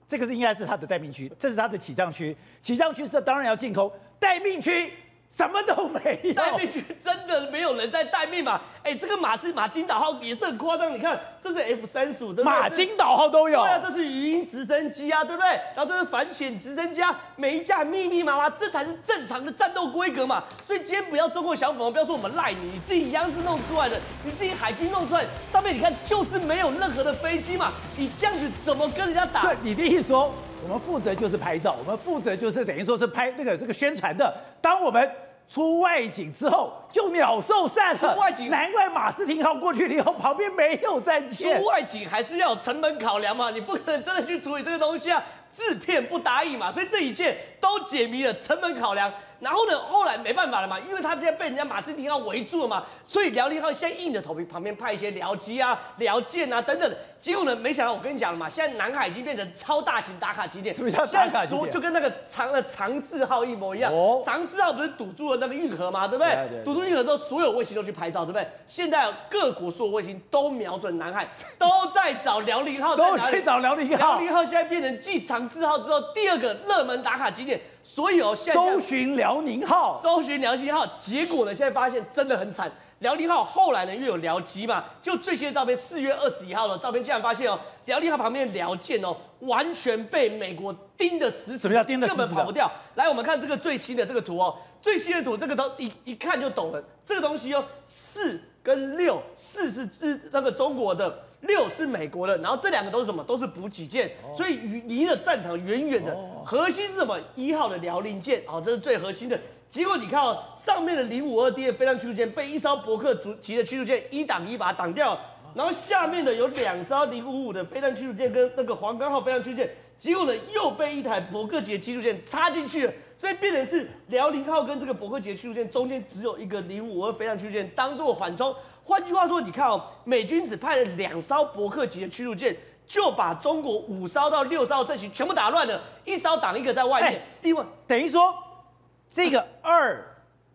这个是应该是它的待命区，这是它的起降区，起降区是当然要进空，待命区。什么都没有，待命区真的没有人在待命嘛？哎，这个马是马金岛号也是很夸张，你看这是 F 三十五的马金岛号都有，对啊，这是鱼鹰直升机啊，对不对？然后这是反潜直升机啊，每一架密密麻麻，这才是正常的战斗规格嘛。所以今天不要中国小粉红，不要说我们赖你，你自己央视弄出来的，你自己海军弄出来，上面你看就是没有任何的飞机嘛，你这样子怎么跟人家打？所以你的意思说，我们负责就是拍照，我们负责就是等于说是拍那个这个宣传的。当我们出外景之后，就鸟兽散了。出外景，难怪马斯廷号过去了以后，旁边没有战舰。出外景还是要有成本考量嘛，你不可能真的去处理这个东西啊，制片不答应嘛，所以这一切都解谜了成本考量。然后呢，后来没办法了嘛，因为他现在被人家马斯廷号围住了嘛，所以辽宁号现在硬着头皮旁边派一些僚机啊、辽舰啊等等。结果呢，没想到我跟你讲了嘛，现在南海已经变成超大型打卡景点，什么叫打卡景点？说就跟那个长的长四号一模一样。哦，长四号不是堵住了那个运河嘛，对不对？对对对，堵住运河之后，所有卫星都去拍照，对不对？现在各国所有卫星都瞄准南海，都在找辽宁号在哪里，找辽宁号。辽宁号现在变成继长四号之后第二个热门打卡景点。所以哦，现在搜寻辽宁号，搜寻辽宁号，结果呢，现在发现真的很惨。辽宁号后来呢，又有僚机嘛，就最新的照片，四月二十一号的照片，竟然发现哦，辽宁号旁边的辽舰哦，完全被美国盯得死死，什么叫盯得死死？根本跑不掉。来，我们看这个最新的这个图哦，最新的图，这个都一一看就懂了。这个东西哦，四跟六，四是是那个中国的。六是美国的，然后这两个都是什么？都是补给舰，所以离了战场远远的。核心是什么？一号的辽宁舰，哦，这是最核心的。结果你看哦，上面的零五二 D 的飞弹驱逐舰被一艘伯克级的驱逐舰一挡一把它挡掉了，然后下面的有两艘零五五的飞弹驱逐舰跟那个黄冈号飞弹驱逐舰，结果呢又被一台伯克级的驱逐舰插进去了，所以变成是辽宁号跟这个伯克级的驱逐舰中间只有一个零五二飞弹驱逐舰当做缓冲。换句话说，你看哦，美军只派了两艘伯克级的驱逐舰，就把中国五艘到六艘阵型全部打乱了，一艘挡一个在外面。欸、另外，等于说这个二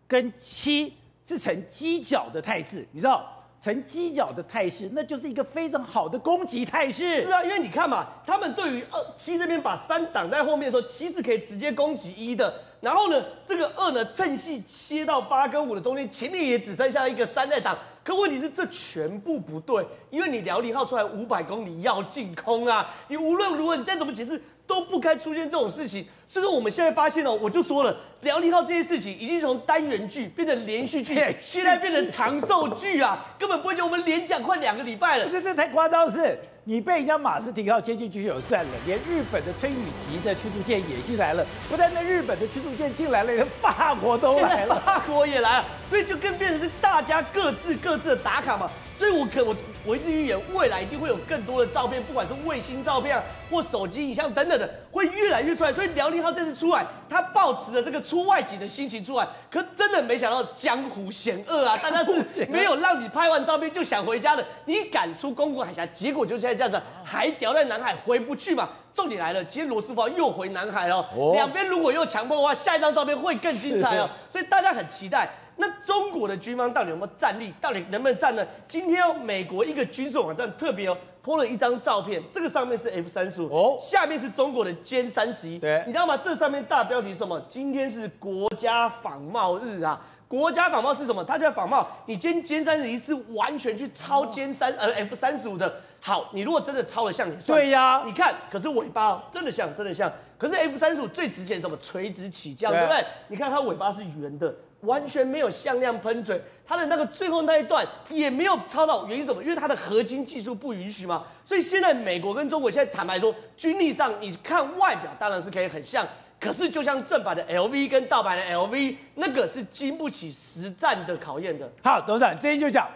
跟七是呈犄角的态势，你知道？呈犄角的态势，那就是一个非常好的攻击态势。是啊，因为你看嘛，他们对于二七这边把三挡在后面的时候，七是可以直接攻击一的。然后呢，这个二呢，趁隙切到八跟五的中间，前面也只剩下一个三在挡。可问题是，这全部不对，因为你辽宁号出来五百公里要进空啊，你无论如何，你再怎么解释，都不该出现这种事情。所以说，我们现在发现哦，我就说了，辽宁号这些事情已经从单元剧变成连续剧，现在变成长寿剧啊，根本不会讲我们连讲快两个礼拜了。这这太夸张的是。你被人家马斯廷号接进去就有算了，连日本的春雨级的驱逐舰也进来了。不但那日本的驱逐舰进来了，连法国都来了，法国也来了，所以就更变成是大家各自各自的打卡嘛。所以我可我我一直预言，未来一定会有更多的照片，不管是卫星照片啊，或手机影像等等的，会越来越出来。所以辽宁号这次出来，他抱持着这个出外景的心情出来，可真的没想到江湖险恶啊！大家是没有让你拍完照片就想回家的，你敢出公共海峡，结果就现在。这样子还掉在南海回不去嘛？重点来了，今天罗斯福又回南海了。两边如果又强迫的话，下一张照片会更精彩哦。所以大家很期待。那中国的军方到底有没有战力？到底能不能战呢？今天哦，美国一个军事网站特别哦，po 了一张照片，这个上面是 F 三十五哦，下面是中国的歼三十一。对，你知道吗？这上面大标题是什么？今天是国家仿冒日啊！国家仿冒是什么？它叫仿冒。你今天歼三十一是完全去抄歼三呃 F 三十五的。好，你如果真的抄的像，你算。对呀，你看，可是尾巴真的像，真的像。可是 F 三十五最值钱什么？垂直起降，对不对？你看它尾巴是圆的，完全没有向量喷嘴，它的那个最后那一段也没有抄到。原因什么？因为它的合金技术不允许嘛。所以现在美国跟中国现在坦白说，军力上你看外表当然是可以很像，可是就像正版的 LV 跟盗版的 LV，那个是经不起实战的考验的。好，董事长，今天就讲。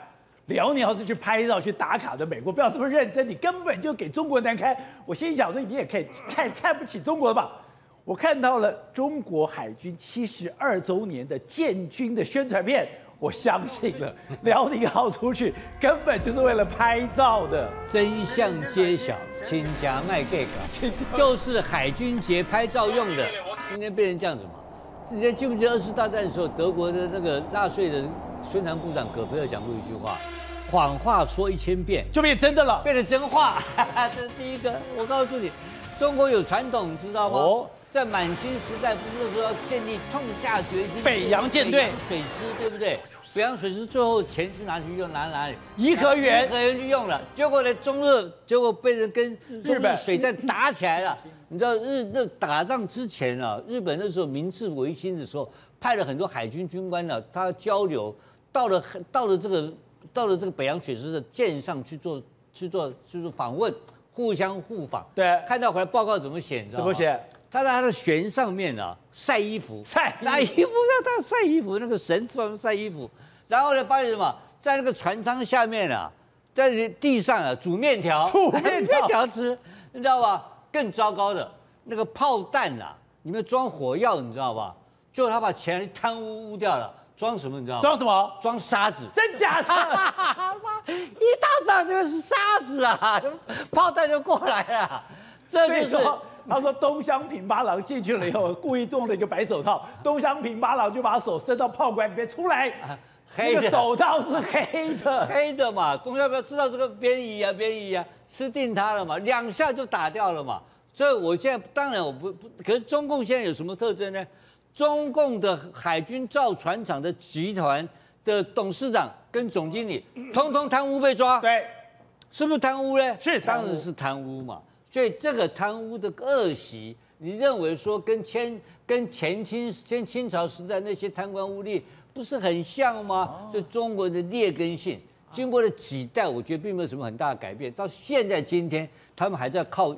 辽宁号是去拍照、去打卡的，美国不要这么认真，你根本就给中国难堪。我心想说，你也可以看看不起中国吧？我看到了中国海军七十二周年的建军的宣传片，我相信了，辽宁号出去根本就是为了拍照的。真相揭晓，亲家卖给搞，就是海军节拍照用的。今天变成这样子嘛？你还记不记得二次大战的时候，德国的那个纳粹的宣传部长葛培尔讲过一句话：谎话说一千遍就变真的了，变成真话。这是第一个。我告诉你，中国有传统，你知道吗？哦，在满清时代，不是说要建立痛下决心北洋舰队、水师，对不对？北洋水师最后钱去哪去用？拿哪里？颐和园，颐和园去用了。结果呢，中日结果被人跟日本水战打起来了。你知道日那打仗之前啊，日本那时候明治维新的时候，派了很多海军军官呢、啊，他交流到了到了这个到了这个北洋水师的舰上去做去做就是访问，互相互访。对，看到回来报告怎么写？你知道吗？怎么写？他在他的弦上面啊 晒衣服，晒晒衣服让他晒衣服，那个绳子上晒衣服，然后呢发现什么？在那个船舱下面啊，在地上啊煮面条，煮面条吃，你知道吧？更糟糕的那个炮弹啊，里面装火药，你知道吧？最后他把钱贪污污掉了，装什么？你知道吗？装什么？装沙子。真假的？一打仗就是沙子啊，炮弹就过来了。这就是说，他说东乡平八郎进去了以后，故意中了一个白手套，东乡平八郎就把手伸到炮管里面出来，黑的手套是黑的，黑的嘛。东乡不要知道这个边夷啊，边夷啊，吃定他了嘛，两下就打掉了嘛。所以我现在当然我不不，可是中共现在有什么特征呢？中共的海军造船厂的集团的董事长跟总经理，通通贪污被抓。对，是不是贪污呢？是，当然是贪污嘛。所以这个贪污的恶习，你认为说跟前跟前清前清朝时代那些贪官污吏不是很像吗？所以中国的劣根性。经过了几代，我觉得并没有什么很大的改变。到现在今天，他们还在靠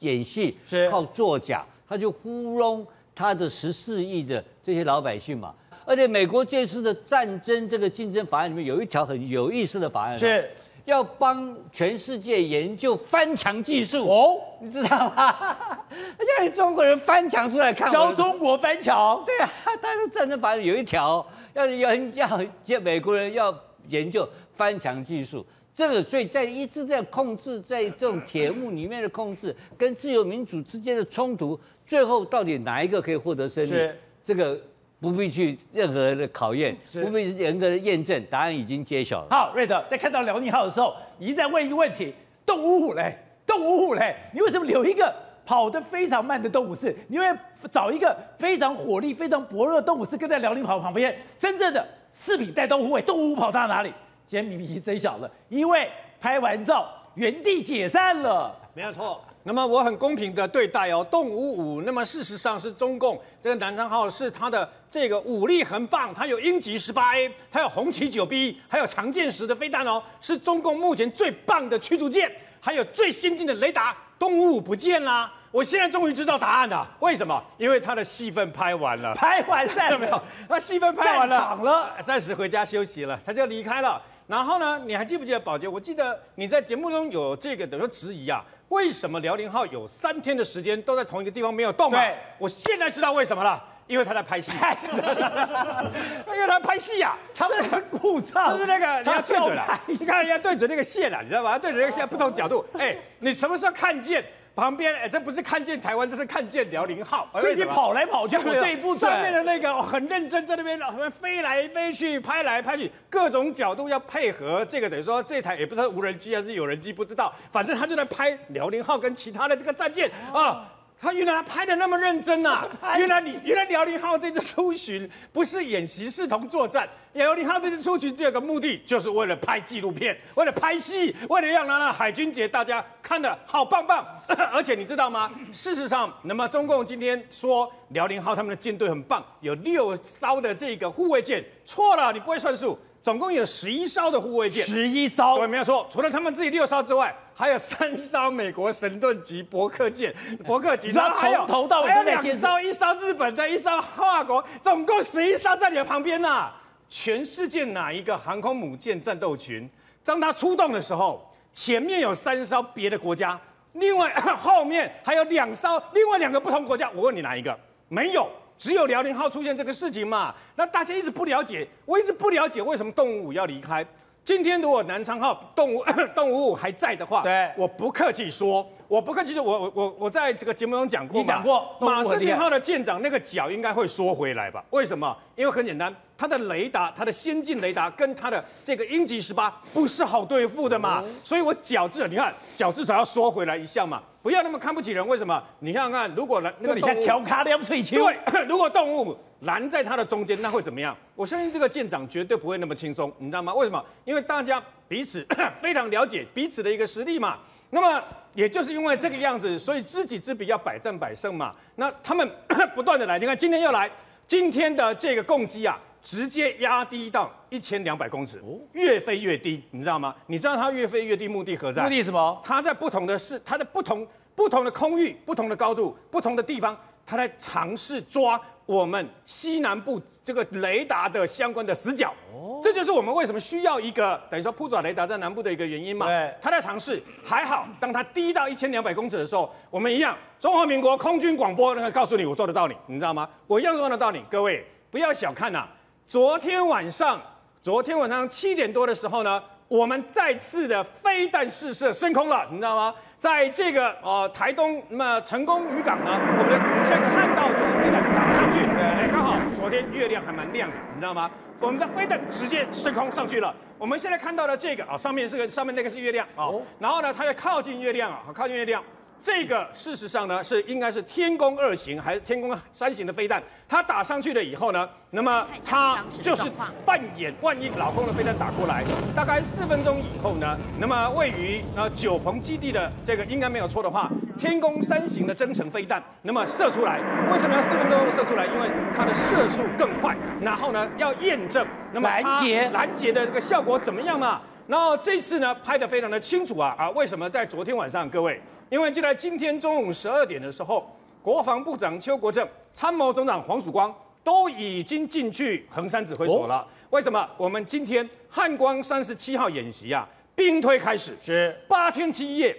演戏，靠作假，他就糊弄他的十四亿的这些老百姓嘛。而且美国这次的战争这个竞争法案里面有一条很有意思的法案，是要帮全世界研究翻墙技术哦，你知道吗？叫你中国人翻墙出来看，教中国翻墙。对啊，他的战争法案有一条要要要叫美国人要研究。翻墙技术，这个所以在一直在控制，在这种铁幕里面的控制，跟自由民主之间的冲突，最后到底哪一个可以获得胜利？是这个不必去任何的考验，不必严格的验证，答案已经揭晓了。好，瑞德在看到辽宁号的时候，你在问一个问题：动物虎嘞，动物虎嘞，你为什么留一个跑得非常慢的动物是？你会找一个非常火力、非常薄弱的动物是跟在辽宁跑旁边？真正的四品带动护卫，动物跑到哪里？今天明明真小了，因为拍完照原地解散了，没有错。那么我很公平的对待哦，动五五。那么事实上是中共这个南昌号是它的这个武力很棒，它有鹰击十八 A，它有红旗九 B，还有长剑十的飞弹哦，是中共目前最棒的驱逐舰，还有最先进的雷达。动五五不见啦，我现在终于知道答案了。为什么？因为它的戏份拍完了，拍完赛了没有？那戏份拍完了，场了，暂时回家休息了，他就离开了。然后呢，你还记不记得宝洁？我记得你在节目中有这个等于说质疑啊，为什么辽宁号有三天的时间都在同一个地方没有动？对，我现在知道为什么了，因为他在拍戏，因为他拍戏呀，他们很故障，就是那个你要对准了，你看人家对准那个线了，你知道吧？对准那个线不同角度，哎，你什么时候看见？旁边哎，这不是看见台湾，这是看见辽宁号，所以你跑来跑去，我对不上面的那个很认真，在那边飞来飞去，拍来拍去，各种角度要配合。这个等于说这台也不知道无人机还是有人机，不知道，反正他就在拍辽宁号跟其他的这个战舰啊。他原来他拍的那么认真呐、啊！原来你原来辽宁号这次出巡不是演习，视同作战。辽宁号这次出巡只有个目的，就是为了拍纪录片，为了拍戏，为了让那那海军节大家看的好棒棒。而且你知道吗？事实上，那么中共今天说辽宁号他们的舰队很棒，有六艘的这个护卫舰，错了，你不会算数。总共有十一艘的护卫舰，十一艘，对，没有错。除了他们自己六艘之外，还有三艘美国神盾级伯克舰，伯克级，然后从头到尾还有两艘，一艘日本的，一艘法国，总共十一艘在你的旁边呐、啊。全世界哪一个航空母舰战斗群，当它出动的时候，前面有三艘别的国家，另外 后面还有两艘，另外两个不同国家。我问你哪一个？没有。只有辽宁号出现这个事情嘛？那大家一直不了解，我一直不了解为什么动五五要离开。今天如果南昌号动物 动物还在的话，对，我不客气说，我不客气说，我我我我在这个节目中讲过，你讲过，马斯廷号的舰长那个脚应该会缩回来吧？为什么？因为很简单，它的雷达，它的先进雷达跟它的这个鹰击十八不是好对付的嘛，所以我脚至少你看脚至少要缩回来一下嘛，不要那么看不起人。为什么？你看看，如果那个你看调卡两翠秋，对，如果动物。拦在它的中间，那会怎么样？我相信这个舰长绝对不会那么轻松，你知道吗？为什么？因为大家彼此 非常了解彼此的一个实力嘛。那么也就是因为这个样子，所以知己知彼，要百战百胜嘛。那他们 不断的来，你看今天又来，今天的这个共机啊，直接压低到一千两百公尺，越飞越低，你知道吗？你知道它越飞越低目的何在？目的什么？它在不同的是它的不同不同的空域、不同的高度、不同的地方，它在尝试抓。我们西南部这个雷达的相关的死角，哦，这就是我们为什么需要一个等于说扑爪雷达在南部的一个原因嘛。对，它在尝试，还好，当它低到一千两百公尺的时候，我们一样，中华民国空军广播那个告诉你，我做得到你，你知道吗？我一样做得到你。各位不要小看呐、啊，昨天晚上，昨天晚上七点多的时候呢，我们再次的飞弹试射升空了，你知道吗？在这个呃台东那么成功渔港呢，我们现在看到就是飞弹打上去，哎，刚好昨天月亮还蛮亮的，你知道吗？我们的飞弹直接升空上去了。我们现在看到的这个啊，上面是个上面那个是月亮啊，然后呢，它要靠近月亮啊，靠近月亮。这个事实上呢，是应该是天宫二型还是天宫三型的飞弹？它打上去了以后呢，那么它就是扮演万一老空的飞弹打过来，大概四分钟以后呢，那么位于呃九鹏基地的这个应该没有错的话，天宫三型的增程飞弹，那么射出来，为什么要四分钟射出来？因为它的射速更快，然后呢要验证那么拦截拦截的这个效果怎么样嘛？然后这次呢拍得非常的清楚啊啊！为什么在昨天晚上各位？因为就在今天中午十二点的时候，国防部长邱国正、参谋总长黄曙光都已经进去横山指挥所了。为什么？我们今天汉光三十七号演习啊，兵推开始，是八天七夜，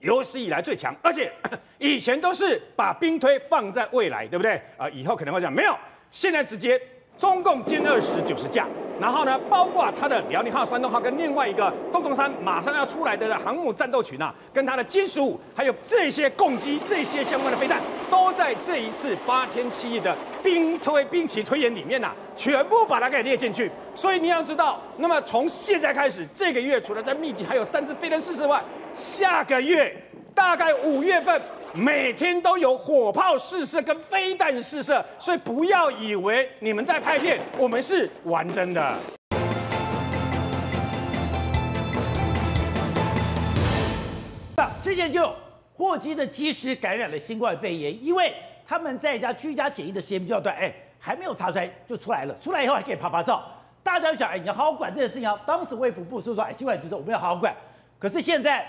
有史以来最强。而且 以前都是把兵推放在未来，对不对？啊，以后可能会讲没有，现在直接中共歼二十九十架。然后呢，包括他的辽宁号、山东号跟另外一个洞洞三马上要出来的航母战斗群啊，跟他的歼十五，还有这些攻击、这些相关的飞弹，都在这一次八天七夜的兵推兵棋推演里面呐、全部把它给列进去。所以你要知道，那么从现在开始，这个月除了在密集还有三次飞弹试射外，下个月大概五月份。每天都有火炮试射跟飞弹试射，所以不要以为你们在拍片，我们是玩真的。那之前就有货机的机师感染了新冠肺炎，因为他们在家居家检疫的时间比较短，哎，还没有查出来就出来了，出来以后还可以拍拍照，大家想，哎，你要好好管这件事情啊。当时卫福部说说，哎，新冠局说我们要好好管，可是现在。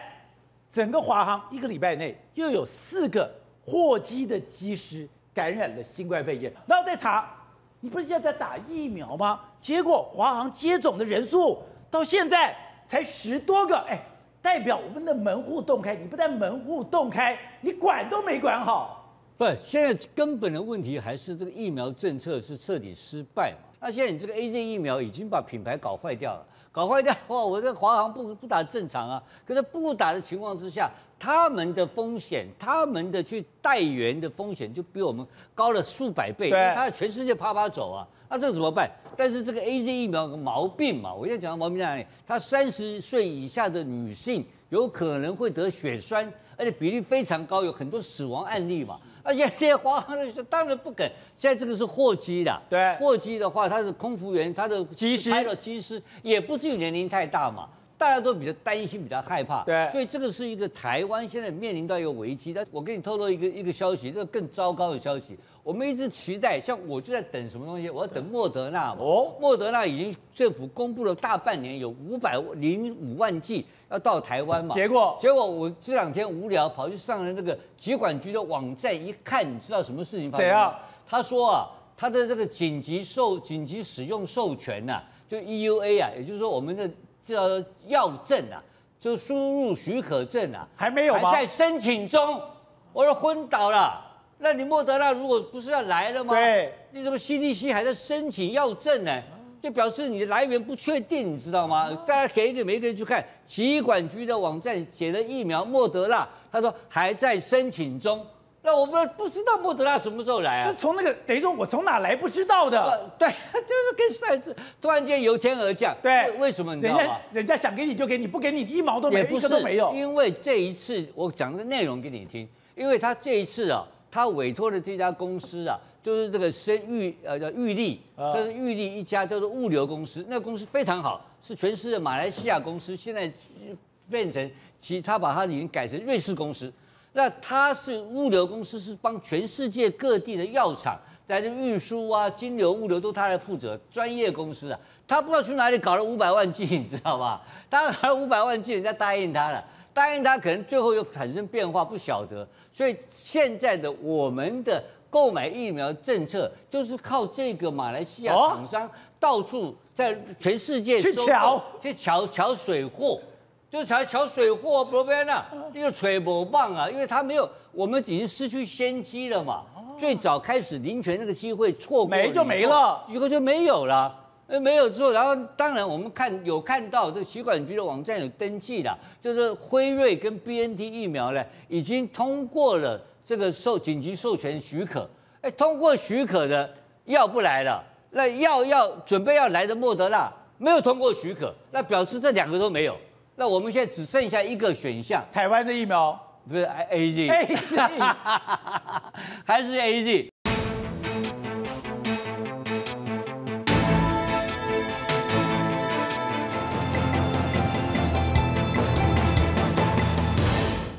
整个华航一个礼拜内又有四个货机的机师感染了新冠肺炎，然后再查，你不是现在在打疫苗吗？结果华航接种的人数到现在才十多个，哎，代表我们的门户洞开，你不但门户洞开，你管都没管好。不，现在根本的问题还是这个疫苗政策是彻底失败嘛？那现在你这个 AZ 疫苗已经把品牌搞坏掉了。搞坏掉哇！我这华航不不打正常啊，可是不打的情况之下，他们的风险，他们的去带援的风险就比我们高了数百倍。对，他在全世界啪啪走啊，那这个怎么办？但是这个 AZ 疫苗有个毛病嘛，我现在讲的毛病在哪里？他三十岁以下的女性有可能会得血栓，而且比例非常高，有很多死亡案例嘛。而且这些华航的当然不肯。现在这个是货机的，对，货机的话，它是空服员，它的机师，的机师也不至于年龄太大嘛，大家都比较担心，比较害怕，对，所以这个是一个台湾现在面临到一个危机。但我给你透露一个一个消息，这个更糟糕的消息，我们一直期待，像我就在等什么东西，我要等莫德纳嘛。哦，莫德纳已经政府公布了大半年，有五百零五万剂。要到台湾嘛？结果结果我这两天无聊，跑去上了那个疾管局的网站一看，你知道什么事情发生吗？怎样？他说啊，他的这个紧急授紧急使用授权呐、啊，就 EUA 啊，也就是说我们的叫药证啊，就输入许可证啊，还没有吗？还在申请中。我说昏倒了。那你莫德纳如果不是要来了吗？对，你怎么 CDC 还在申请药证呢？就表示你的来源不确定，你知道吗？大家给一个每一个人去看疾管局的网站写的疫苗莫德纳，他说还在申请中。那我们不知道莫德纳什么时候来啊？从那个等于说，我从哪来不知道的？对，就是跟上一次突然间由天而降。对，为什么你知道吗？人家人家想给你就给你，不给你一毛都没有，一个都没有。因为这一次我讲的内容给你听，因为他这一次啊，他委托的这家公司啊，就是这个生裕呃叫裕力，这是裕力一家叫做物流公司，那个公司非常好，是全世界马来西亚公司，现在变成其他把它已经改成瑞士公司。那它是物流公司，是帮全世界各地的药厂在这运输啊、金流、物流都他来负责，专业公司啊。他不知道去哪里搞了五百万剂，你知道吧？他搞了五百万剂，人家答应他了，答应他可能最后又产生变化，不晓得。所以现在的我们的购买疫苗政策，就是靠这个马来西亚厂商到处在全世界去抢，去抢抢水货。就才抢水货，不变啊，那个水不棒啊，因为他没有，我们已经失去先机了嘛。最早开始林权那个机会错过，没就没了，以后就没有了。呃，没有之后，然后当然我们看有看到这个疾管局的网站有登记了，就是辉瑞跟 BNT 疫苗呢，已经通过了这个授紧急授权许可。哎，通过许可的药不来了，那药要准备要来的莫德纳没有通过许可，那表示这两个都没有。那我们现在只剩下一个选项，台湾的疫苗不是 A Z，还是 A Z。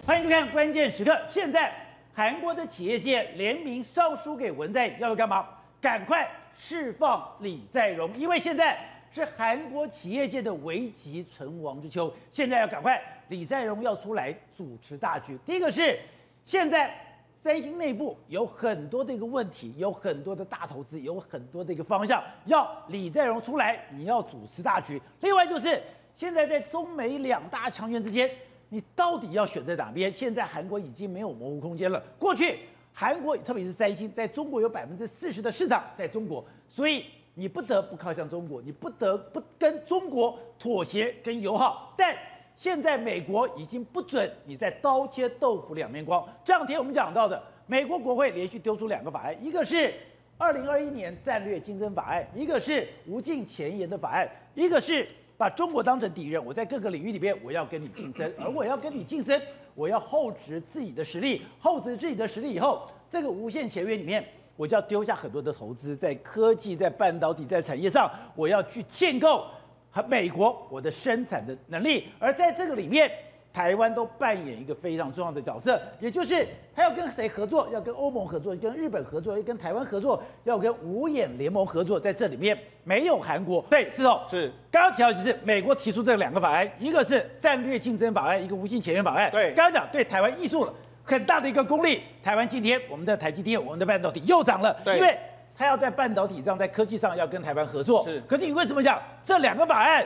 欢迎收看关键时刻。现在韩国的企业界联名上书给文在寅，要干嘛？赶快释放李在镕，因为现在。是韩国企业界的危急存亡之秋，现在要赶快，李在镕要出来主持大局。第一个是，现在三星内部有很多的一个问题，有很多的大投资，有很多的一个方向，要李在镕出来，你要主持大局。另外就是，现在在中美两大强权之间，你到底要选在哪边？现在韩国已经没有模糊空间了。过去韩国特别是三星，在中国有百分之四十的市场在中国，所以。你不得不靠向中国，你不得不跟中国妥协跟友好，但现在美国已经不准你再刀切豆腐两面光。这两天我们讲到的，美国国会连续丢出两个法案，一个是二零二一年战略竞争法案，一个是无尽前沿的法案，一个是把中国当成敌人，我在各个领域里边我要跟你竞争，而我要跟你竞争，我要厚植自己的实力，厚植自己的实力以后，这个无限前沿里面。我就要丢下很多的投资，在科技、在半导体、在产业上，我要去建构和美国我的生产的能力。而在这个里面，台湾都扮演一个非常重要的角色，也就是他要跟谁合作？要跟欧盟合作，跟日本合作，要跟台湾合作，要跟五眼联盟合作。在这里面没有韩国，对，是哦，是。刚刚提到就是美国提出这两个法案，一个是战略竞争法案，一个无尽前沿法案。对，刚刚讲对台湾艺术了。很大的一个功力，台湾今天我们的台积电，我们的半导体又涨了，对，因为它要在半导体上，在科技上要跟台湾合作。是，可是你为什么讲这两个法案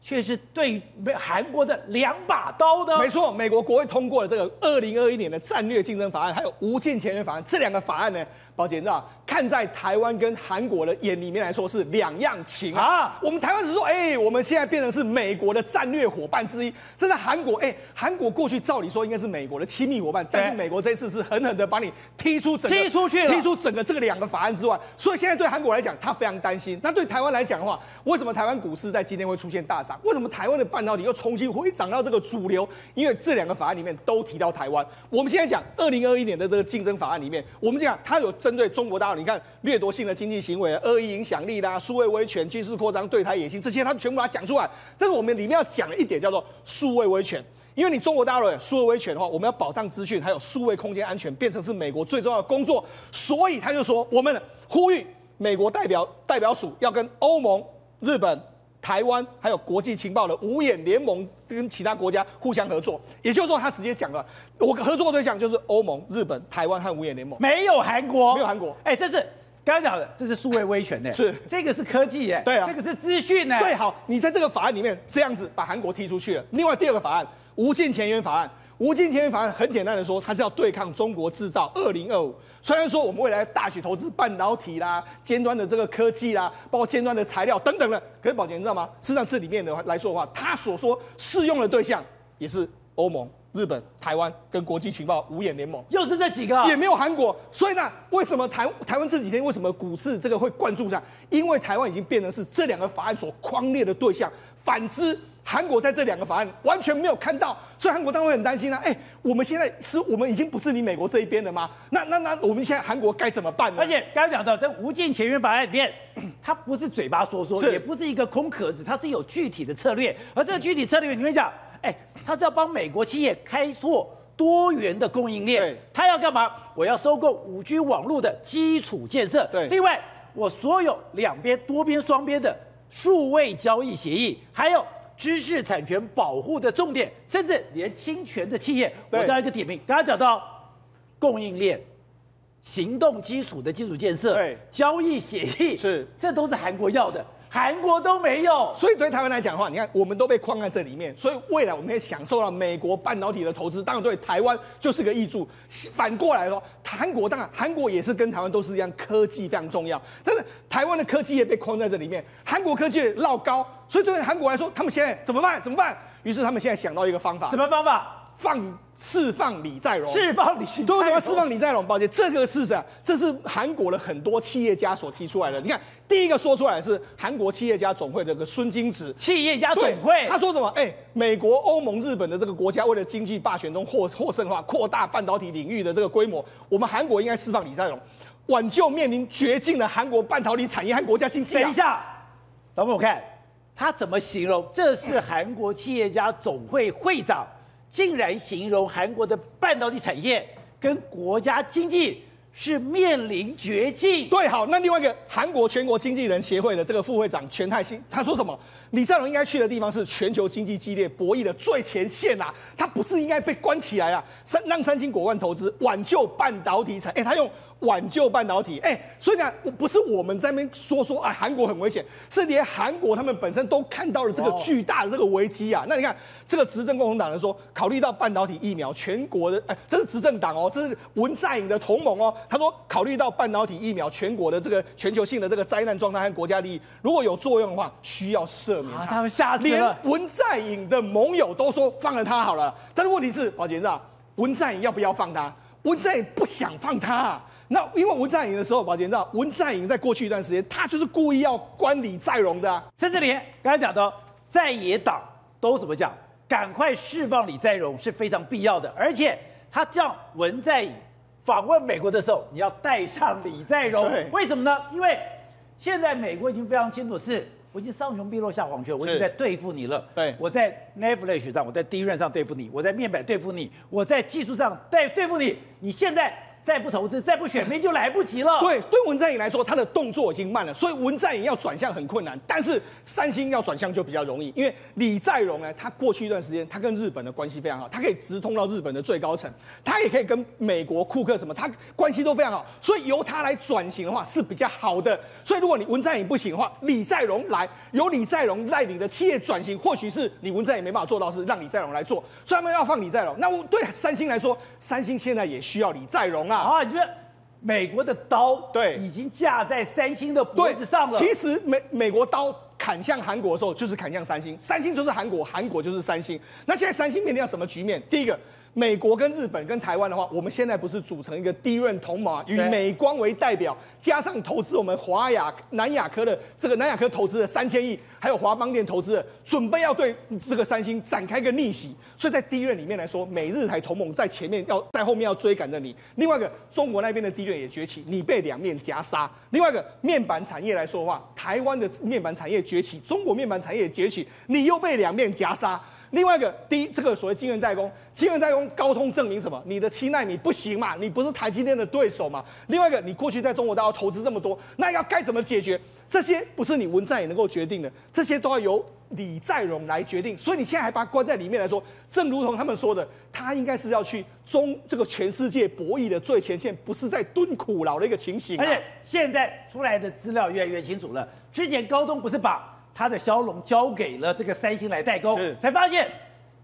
却是对于韩国的两把刀呢？没错，美国国会通过了这个二零二一年的战略竞争法案，还有无尽前沿法案，这两个法案呢，宝姐你知道，看在台湾跟韩国的眼里面来说是两样情啊。啊我们台湾是说，哎、欸，我们现在变成是美国的战略伙伴之一。这在韩国，哎、欸，韩国过去照理说应该是美国的亲密伙伴，但是美国这一次是狠狠的把你踢出整个踢出去了，踢出整个这个两个法案之外。所以现在对韩国来讲，他非常担心。那对台湾来讲的话，为什么台湾股市在今天会出现大涨？为什么台湾的半导体又重新回涨到这个主流？因为这两个法案里面都提到台湾。我们现在讲二零二一年的这个竞争法案里面，我们讲它有针对中国大你看掠夺性的经济行为、恶意影响力啦、数位威权、军事扩张、对台野心，这些他全部把它讲出来。但是我们里面要讲的一点叫做数位威权，因为你中国大陆数位威权的话，我们要保障资讯还有数位空间安全，变成是美国最重要的工作。所以他就说，我们呼吁美国代表代表署要跟欧盟、日本、台湾还有国际情报的五眼联盟跟其他国家互相合作。也就是说，他直接讲了，我合作的对象就是欧盟、日本、台湾和五眼联盟，没有韩国，没有韩国。哎，这是刚刚讲的，这是数位威权呢，是这个是科技耶，对啊，这个是资讯呢，对，好，你在这个法案里面这样子把韩国踢出去了。另外第二个法案，无尽前沿法案。无尽前沿法案很简单的说，它是要对抗中国制造二零二五。虽然说我们未来大举投资半导体啦、尖端的这个科技啦，包括尖端的材料等等的，可是宝杰你知道吗？事实上这里面的来说的话，他所说适用的对象也是欧盟、日本、台湾跟国际情报五眼联盟，又是这几个，也没有韩国。所以呢，为什么台台湾这几天为什么股市这个会灌注上？因为台湾已经变成是这两个法案所框列的对象。反之。韩国在这两个法案完全没有看到，所以韩国当然会很担心啊！哎，我们现在是我们已经不是你美国这一边了吗？那那那我们现在韩国该怎么办呢？而且刚刚讲到这无尽前沿法案里面，它不是嘴巴说说，也不是一个空壳子，它是有具体的策略。而这个具体策略，你们讲，哎，它是要帮美国企业开拓多元的供应链。它要干嘛？我要收购五 G 网络的基础建设。对，另外我所有两边多边双边的数位交易协议，还有。知识产权保护的重点，甚至连侵权的企业，我都要一个点名。刚刚讲到供应链、行动基础的基础建设、交易协议，是这都是韩国要的。韩国都没有，所以对台湾来讲的话，你看我们都被框在这里面，所以未来我们可以享受到美国半导体的投资，当然对台湾就是个益处。反过来说，韩国当然韩国也是跟台湾都是一样，科技非常重要，但是台湾的科技也被框在这里面，韩国科技也绕高，所以对韩国来说，他们现在怎么办？怎么办？于是他们现在想到一个方法，什么方法？放释放李在镕，释放李在镕，对，为什么释放李在镕？抱歉，这个是啥？这是韩国的很多企业家所提出来的。你看，第一个说出来的是韩国企业家总会的这个孙金植，企业家总会，他说什么？哎，美国、欧盟、日本的这个国家为了经济霸权中获获胜的话，扩大半导体领域的这个规模，我们韩国应该释放李在镕，挽救面临绝境的韩国半导体产业和国家经济。等一下，等我看他怎么形容？这是韩国企业家总会会长。竟然形容韩国的半导体产业跟国家经济是面临绝境。对，好，那另外一个韩国全国经纪人协会的这个副会长全泰信，他说什么？李在镕应该去的地方是全球经济激烈博弈的最前线啊，他不是应该被关起来啊？三让三星果断投资挽救半导体产，哎，他用。挽救半导体，哎，所以呢，不是我们在那边说说啊，韩国很危险，是连韩国他们本身都看到了这个巨大的这个危机啊。那你看，这个执政共同党人说，考虑到半导体疫苗，全国的，哎，这是执政党哦，这是文在寅的同盟哦。他说，考虑到半导体疫苗，全国的这个全球性的这个灾难状态和国家利益，如果有作用的话，需要赦免他。啊，他们吓死了。连文在寅的盟友都说放了他好了，但是问题是，宝杰知道文在寅要不要放他？文在寅不想放他啊。那因为文在寅的时候，宝杰知道，文在寅在过去一段时间，他就是故意要关李在镕的、啊。在这里，刚才讲的在野党都怎么讲？赶快释放李在镕是非常必要的，而且他叫文在寅访问美国的时候，你要带上李在镕。为什么呢？因为现在美国已经非常清楚是，我已经上穷碧落下黄泉，我已经在对付你了。对，我在 Netflix 上，我在 DRAM 上对付你，我在面板对付你，我在技术上对对付你，你现在。再不投资，再不选民就来不及了。对，对文在寅来说，他的动作已经慢了，所以文在寅要转向很困难。但是三星要转向就比较容易，因为李在镕呢，他过去一段时间，他跟日本的关系非常好，他可以直通到日本的最高层，他也可以跟美国库克什么，他关系都非常好，所以由他来转型的话是比较好的。所以如果你文在寅不行的话，李在镕来，由李在镕带领的企业转型，或许是你文在寅没办法做到，是让李在镕来做。所以他们要放李在镕，那我对三星来说，三星现在也需要李在镕啊。啊，你觉得美国的刀对已经架在三星的脖子上了？其实美美国刀砍向韩国的时候，就是砍向三星，三星就是韩国，韩国就是三星。那现在三星面临到什么局面？第一个。美国跟日本跟台湾的话，我们现在不是组成一个 DRAM 同盟，以美光为代表，加上投资我们华亚南亚科的这个南亚科投资的三千亿，还有华邦电投资的，准备要对这个三星展开一个逆袭。所以在 DRAM 里面来说，美日台同盟在前面要在后面要追赶着你。另外一个中国那边的 DRAM 也崛起，你被两面夹杀。另外一个面板产业来说的话，台湾的面板产业崛起，中国面板产业也崛起，你又被两面夹杀。另外一个，第一，这个所谓晶圆代工，晶圆代工高通证明什么？你的七奈米不行嘛？你不是台积电的对手嘛？另外一个，你过去在中国大陆投资这么多，那要该怎么解决？这些不是你文在寅能够决定的，这些都要由李在镕来决定。所以你现在还把他关在里面来说，正如同他们说的，他应该是要去中这个全世界博弈的最前线，不是在蹲苦牢的一个情形啊。而且现在出来的资料越来越清楚了，之前高通不是把他的骁龙交给了这个三星来代工，才发现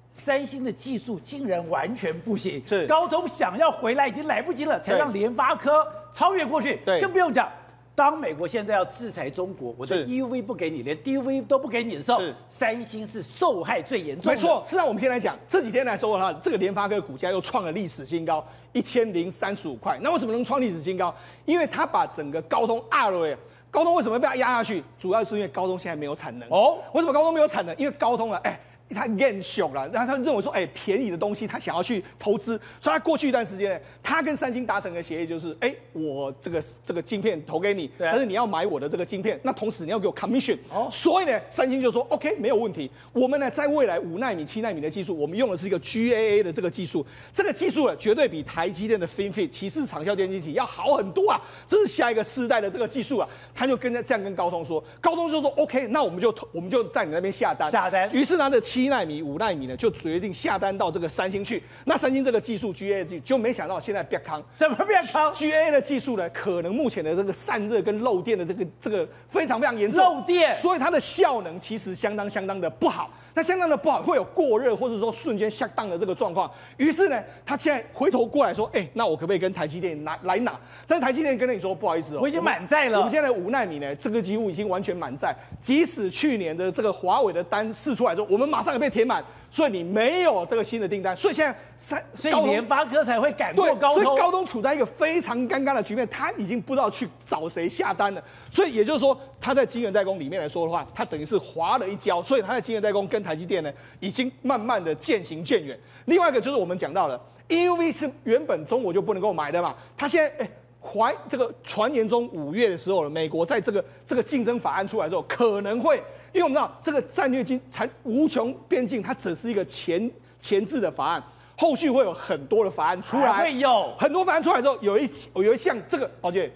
三星的技术竟然完全不行，是高通想要回来已经来不及了，才让联发科超越过去。对更不用讲，当美国现在要制裁中国，我的 EUV 不给你，连 DUV 都不给你的时候，三星是受害最严重的。没错，是让我们先来讲，这几天来说的话，这个联发科股价又创了历史新高，一千零三十五块。那为什么能创历史新高？因为它把整个高通压了耶。高通为什么被它压下去？主要是因为高通现在没有产能。哦为什么高通没有产能？因为高通啊，哎。他认熊了，然后他认为说，哎，便宜的东西他想要去投资，所以他过去一段时间呢，他跟三星达成的协议就是，哎，我这个这个晶片投给你，但是你要买我的这个晶片，那同时你要给我 commission。哦。所以呢，三星就说，OK，没有问题，我们呢在未来五纳米、七纳米的技术，我们用的是一个 GAA 的这个技术，这个技术呢绝对比台积电的 FinFET 骑士长效电晶体要好很多啊，这是下一个世代的这个技术啊，他就跟这样跟高通说，高通就说 OK，那我们就我们就在你那边下单，下单。于是拿着七纳米、五纳米呢，就决定下单到这个三星去。那三星这个技术 GA 技就没想到现在变康，怎么变康？GA 的技术呢，可能目前的这个散热跟漏电的这个这个非常非常严重，漏电所以它的效能其实相当相当的不好。那相当的不好，会有过热或者说瞬间 shut down 的这个状况。于是呢，他现在回头过来说，哎、那我可不可以跟台积电拿来拿？但是台积电跟你说，不好意思哦，我已经满载了我们现在五纳米呢，这个几乎已经完全满载。即使去年的这个华为的单试出来之后，我们马上也被填满，所以你没有这个新的订单。所以现在三，所以联发科才会赶对过，高通。所以高通处在一个非常尴尬的局面，他已经不知道去找谁下单了。所以也就是说，他在晶圆代工里面来说的话，他等于是滑了一跤。所以他在晶圆代工跟台积电呢，已经慢慢的渐行渐远。另外一个就是我们讲到了 EUV 是原本中国就不能够买的嘛，他现在哎。怀这个传言中五月的时候，美国在这个这个竞争法案出来之后，可能会，因为我们知道这个战略经产无穷边境，它只是一个前前置的法案，后续会有很多的法案出来，会有很多法案出来之后，有一有一项这个宝姐，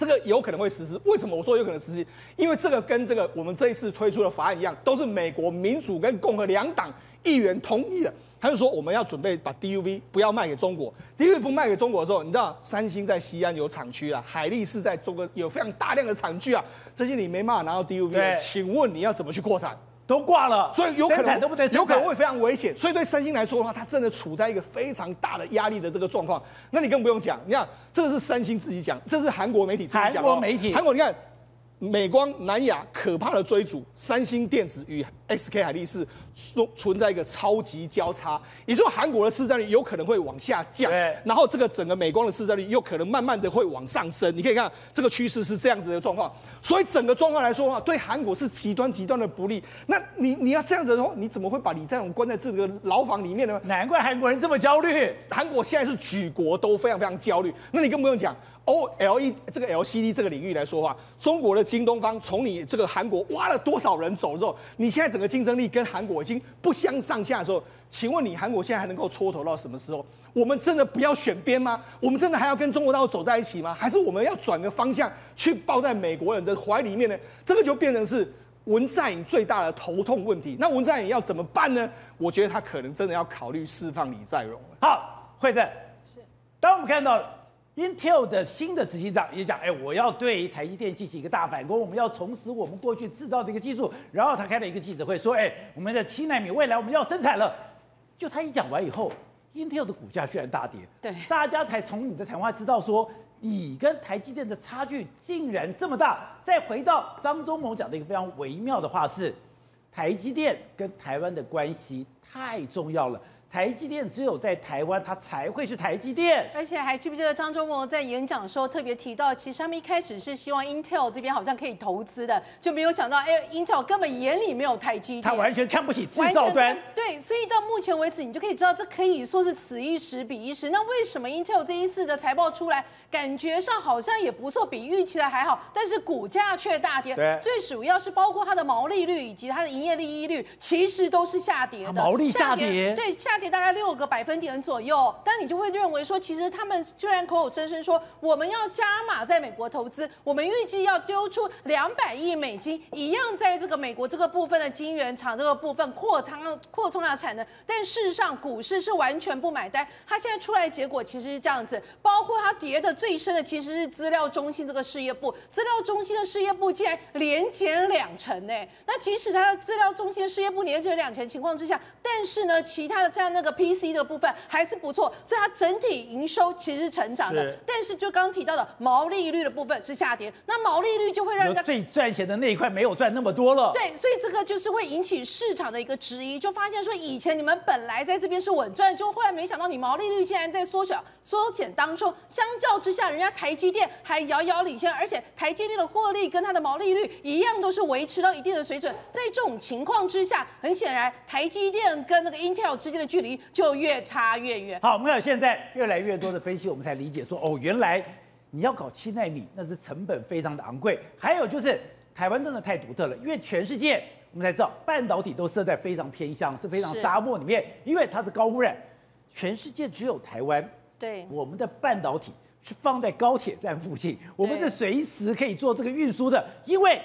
这个有可能会实施。为什么我说有可能实施？因为这个跟这个我们这一次推出的法案一样，都是美国民主跟共和两党议员同意的。他就说我们要准备把 DUV 不要卖给中国，DUV 不卖给中国的时候，你知道三星在西安有厂区啊，海力士在中国有非常大量的厂区啊，这些你没办法拿到 DUV，对请问你要怎么去扩产？都挂了，所以有可能有可能会非常危险。所以对三星来说的话，它真的处在一个非常大的压力的这个状况。那你更不用讲，你看这是三星自己讲，这是韩国媒体自己讲哦。韩国媒体韩国你看。美光、南亚可怕的追逐，三星电子与 SK 海力士存存在一个超级交叉，也就是说韩国的市占率有可能会往下降，然后这个整个美光的市占率又可能慢慢的会往上升。你可以看这个趋势是这样子的状况，所以整个状况来说的话，对韩国是极端极端的不利。那你你要这样子的话，你怎么会把李在镕关在这个牢房里面呢？难怪韩国人这么焦虑。韩国现在是举国都非常非常焦虑，那你更不用讲。OLED 这个 LCD 这个领域来说的话，中国的京东方从你这个韩国挖了多少人走之后，你现在整个竞争力跟韩国已经不相上下的时候，请问你韩国现在还能够蹉跎到什么时候？我们真的不要选边吗？我们真的还要跟中国大陆走在一起吗？还是我们要转个方向去抱在美国人的怀里面呢？这个就变成是文在寅最大的头痛问题。那文在寅要怎么办呢？我觉得他可能真的要考虑释放李在镕了。好，惠政是，当我们看到。Intel 的新的执行长也讲，哎，我要对台积电进行一个大反攻，我们要重拾我们过去制造的一个技术。然后他开了一个记者会，说，哎，我们的七纳米未来我们要生产了。就他一讲完以后，Intel 的股价居然大跌，对，大家才从你的谈话知道说，你跟台积电的差距竟然这么大。再回到张忠谋讲的一个非常微妙的话是，台积电跟台湾的关系太重要了。台积电只有在台湾，它才会是台积电。而且还记不记得张忠谋在演讲的时候特别提到，其实他们一开始是希望 Intel 这边好像可以投资的，就没有想到，哎，Intel 根本眼里没有台积电，他完全看不起制造端。对，所以到目前为止，你就可以知道，这可以说是此一时彼一时。那为什么 Intel 这一次的财报出来，感觉上好像也不错，比预期的还好，但是股价却大跌？对，最主要是包括它的毛利率以及它的营业利益率，其实都是下跌的。毛利下跌，对，下。大概六个百分点左右。但你就会认为说，其实他们虽然口口声声说我们要加码在美国投资，我们预计要丢出两百亿美金，一样在这个美国这个部分的晶圆厂这个部分扩仓扩充下产能。但事实上，股市是完全不买单。它现在出来结果其实是这样子，包括它跌的最深的其实是资料中心这个事业部，资料中心的事业部竟然连减两成呢。那即使它的资料中心事业部连减两成情况之下，但是呢，其他的像那个 PC 的部分还是不错，所以它整体营收其实是成长的。是但是就刚刚提到的毛利率的部分是下跌，那毛利率就会让人家最赚钱的那一块没有赚那么多了。对，所以这个就是会引起市场的一个质疑，就发现说以前你们本来在这边是稳赚，就后来没想到你毛利率竟然在缩小缩减当中，相较之下，人家台积电还遥遥领先，而且台积电的获利跟它的毛利率一样都是维持到一定的水准。在这种情况之下，很显然台积电跟那个 Intel 之间的距离就越差越远。好，我们有现在越来越多的分析，我们才理解说，哦，原来你要搞七纳米，那是成本非常的昂贵。还有就是台湾真的太独特了，因为全世界我们才知道半导体都设在非常偏乡，是非常沙漠里面，因为它是高污染。全世界只有台湾，对，我们的半导体是放在高铁站附近，我们是随时可以做这个运输的，因为。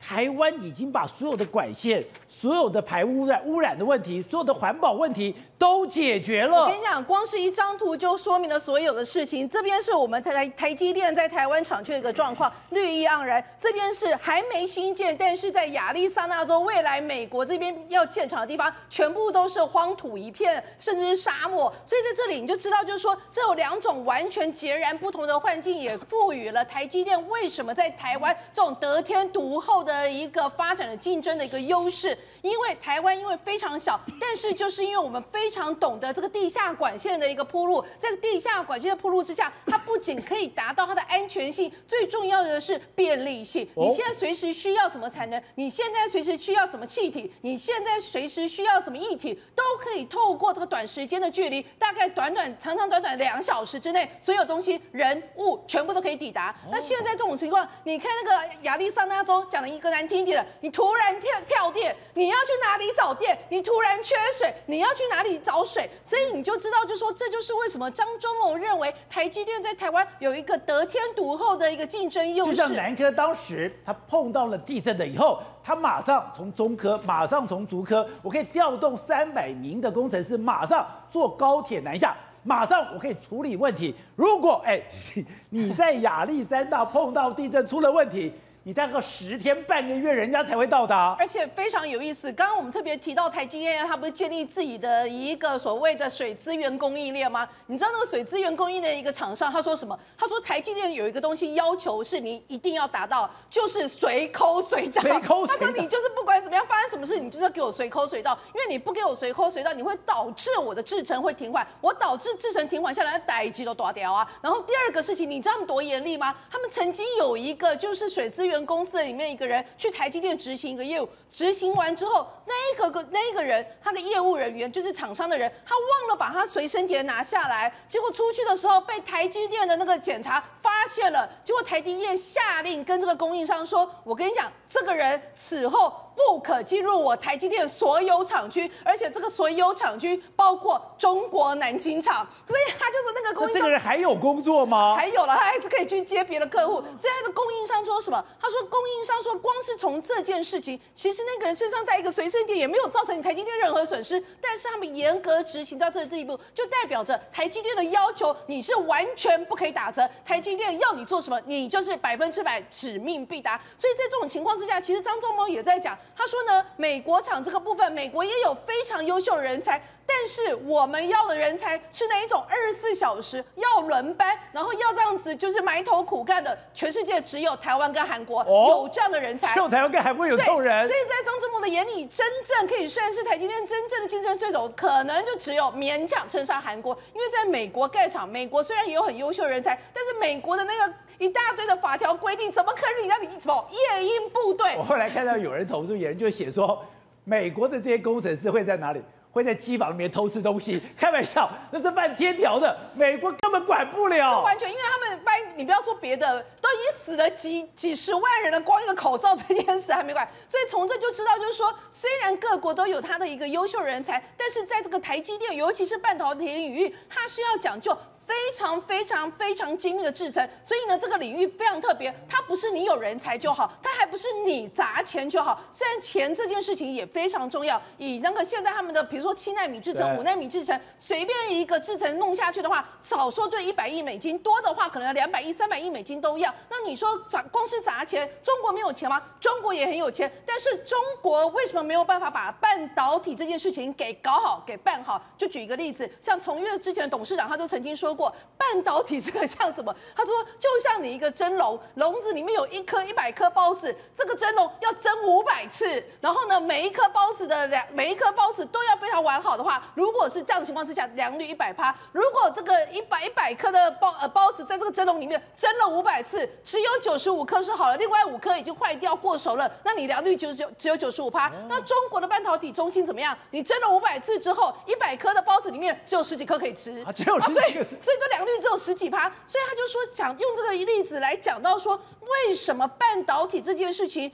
台湾已经把所有的管线、所有的排污染、污染的问题、所有的环保问题都解决了。我跟你讲，光是一张图就说明了所有的事情。这边是我们台台积电在台湾厂区的一个状况，绿意盎然。这边是还没新建，但是在亚利桑那州未来美国这边要建厂的地方，全部都是荒土一片，甚至是沙漠。所以在这里你就知道，就是说这有两种完全截然不同的环境，也赋予了台积电为什么在台湾这种得天独厚的。的一个发展的竞争的一个优势，因为台湾因为非常小，但是就是因为我们非常懂得这个地下管线的一个铺路，在地下管线的铺路之下，它不仅可以达到它的安全性，最重要的是便利性。你现在随时需要什么产能，你现在随时需要什么气体，你现在随时需要什么液体，都可以透过这个短时间的距离，大概短短长长短短两小时之内，所有东西人物全部都可以抵达。那现在这种情况，你看那个亚利桑那州讲的一。个难听点的，你突然跳跳电，你要去哪里找电？你突然缺水，你要去哪里找水？所以你就知道，就说这就是为什么张忠谋认为台积电在台湾有一个得天独厚的一个竞争优势。就像南科当时他碰到了地震的以后，他马上从中科，马上从竹科，我可以调动三百名的工程师，马上坐高铁南下，马上我可以处理问题。如果哎，你在亚历山大碰到地震出了问题。你大概十天半个月，人家才会到达。而且非常有意思，刚刚我们特别提到台积电，它不是建立自己的一个所谓的水资源供应链吗？你知道那个水资源供应链一个厂商他说什么？他说台积电有一个东西要求是你一定要达到，就是随抠随到。随抠随到。他说你就是不管怎么样发生什么事，你就是要给我随抠随到，因为你不给我随抠随到，你会导致我的制程会停缓，我导致制程停缓下来，待机都断掉啊。然后第二个事情，你知道他们多严厉吗？他们曾经有一个就是水资源。公司里面一个人去台积电执行一个业务，执行完之后，那一个个那一个人，他的业务人员就是厂商的人，他忘了把他随身碟拿下来，结果出去的时候被台积电的那个检查发现了，结果台积电下令跟这个供应商说：“我跟你讲，这个人此后。”不可进入我台积电所有厂区，而且这个所有厂区包括中国南京厂，所以他就是那个供应商。这个人还有工作吗？还有了，他还是可以去接别的客户。所以他的供应商说什么？他说供应商说，光是从这件事情，其实那个人身上带一个随身碟也没有造成你台积电任何损失，但是他们严格执行到这这一步，就代表着台积电的要求你是完全不可以打折。台积电要你做什么，你就是百分之百使命必达。所以在这种情况之下，其实张忠谋也在讲。他说呢，美国厂这个部分，美国也有非常优秀的人才，但是我们要的人才是那一种？二十四小时要轮班，然后要这样子就是埋头苦干的。全世界只有台湾跟韩国有这样的人才，只有台湾跟韩国有这种人。所以在张忠谋的眼里，真正可以算是台积电真正的竞争对手，可能就只有勉强称上韩国。因为在美国盖厂，美国虽然也有很优秀的人才，但是美国的那个。一大堆的法条规定，怎么可以让你什么夜莺部队？我后来看到有人投诉，有人就写说，美国的这些工程师会在哪里？会在机房里面偷吃东西，开玩笑，那是犯天条的，美国根本管不了。完全，因为他们班，你不要说别的，都已经死了几几十万人了，光一个口罩这件事还没管。所以从这就知道，就是说，虽然各国都有他的一个优秀人才，但是在这个台积电，尤其是半导体领域，它是要讲究。非常非常非常精密的制程，所以呢，这个领域非常特别。它不是你有人才就好，它还不是你砸钱就好。虽然钱这件事情也非常重要，以那个现在他们的，比如说七纳米制程、五纳米制程，随便一个制程弄下去的话，少说就一百亿美金，多的话可能要两百亿、三百亿美金都要。那你说砸光是砸钱，中国没有钱吗？中国也很有钱，但是中国为什么没有办法把半导体这件事情给搞好、给办好？就举一个例子，像从越之前的董事长，他都曾经说过。半导体这个像什么？他说就像你一个蒸笼，笼子里面有一颗一百颗包子，这个蒸笼要蒸五百次，然后呢，每一颗包子的两每一颗包子都要非常完好的话，如果是这样的情况之下，良率一百趴。如果这个一百一百颗的包呃包子在这个蒸笼里面蒸了五百次，只有九十五颗是好了，另外五颗已经坏掉过熟了，那你良率就只有只有九十五趴。那中国的半导体中心怎么样？你蒸了五百次之后，一百颗的包子里面只有十几颗可以吃，啊，只有十几颗，所以所以这良率只有十几趴，所以他就说讲用这个例子来讲到说，为什么半导体这件事情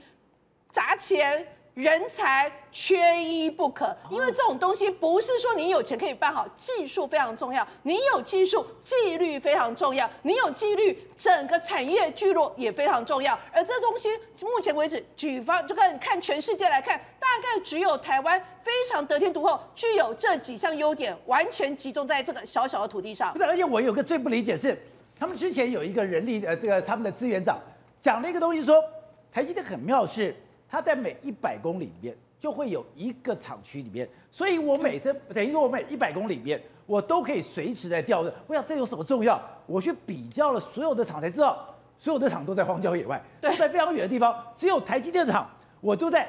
砸钱人才缺一不可？因为这种东西不是说你有钱可以办好，技术非常重要，你有技术纪律非常重要，你有纪律整个产业聚落也非常重要。而这东西目前为止，举方就看看全世界来看，大概只有台湾非常得天独厚，具有这几项优点，完全集中在这个小小的土地上。不是，而且我有个最不理解是，他们之前有一个人力呃，这个他们的资源长讲了一个东西说，说台积电很妙是。它在每一百公里里面就会有一个厂区里面，所以我每次等于说我每一百公里里面我都可以随时在调任。我想这有什么重要？我去比较了所有的厂才知道，所有的厂都在荒郊野外，都在非常远的地方，只有台积电厂我都在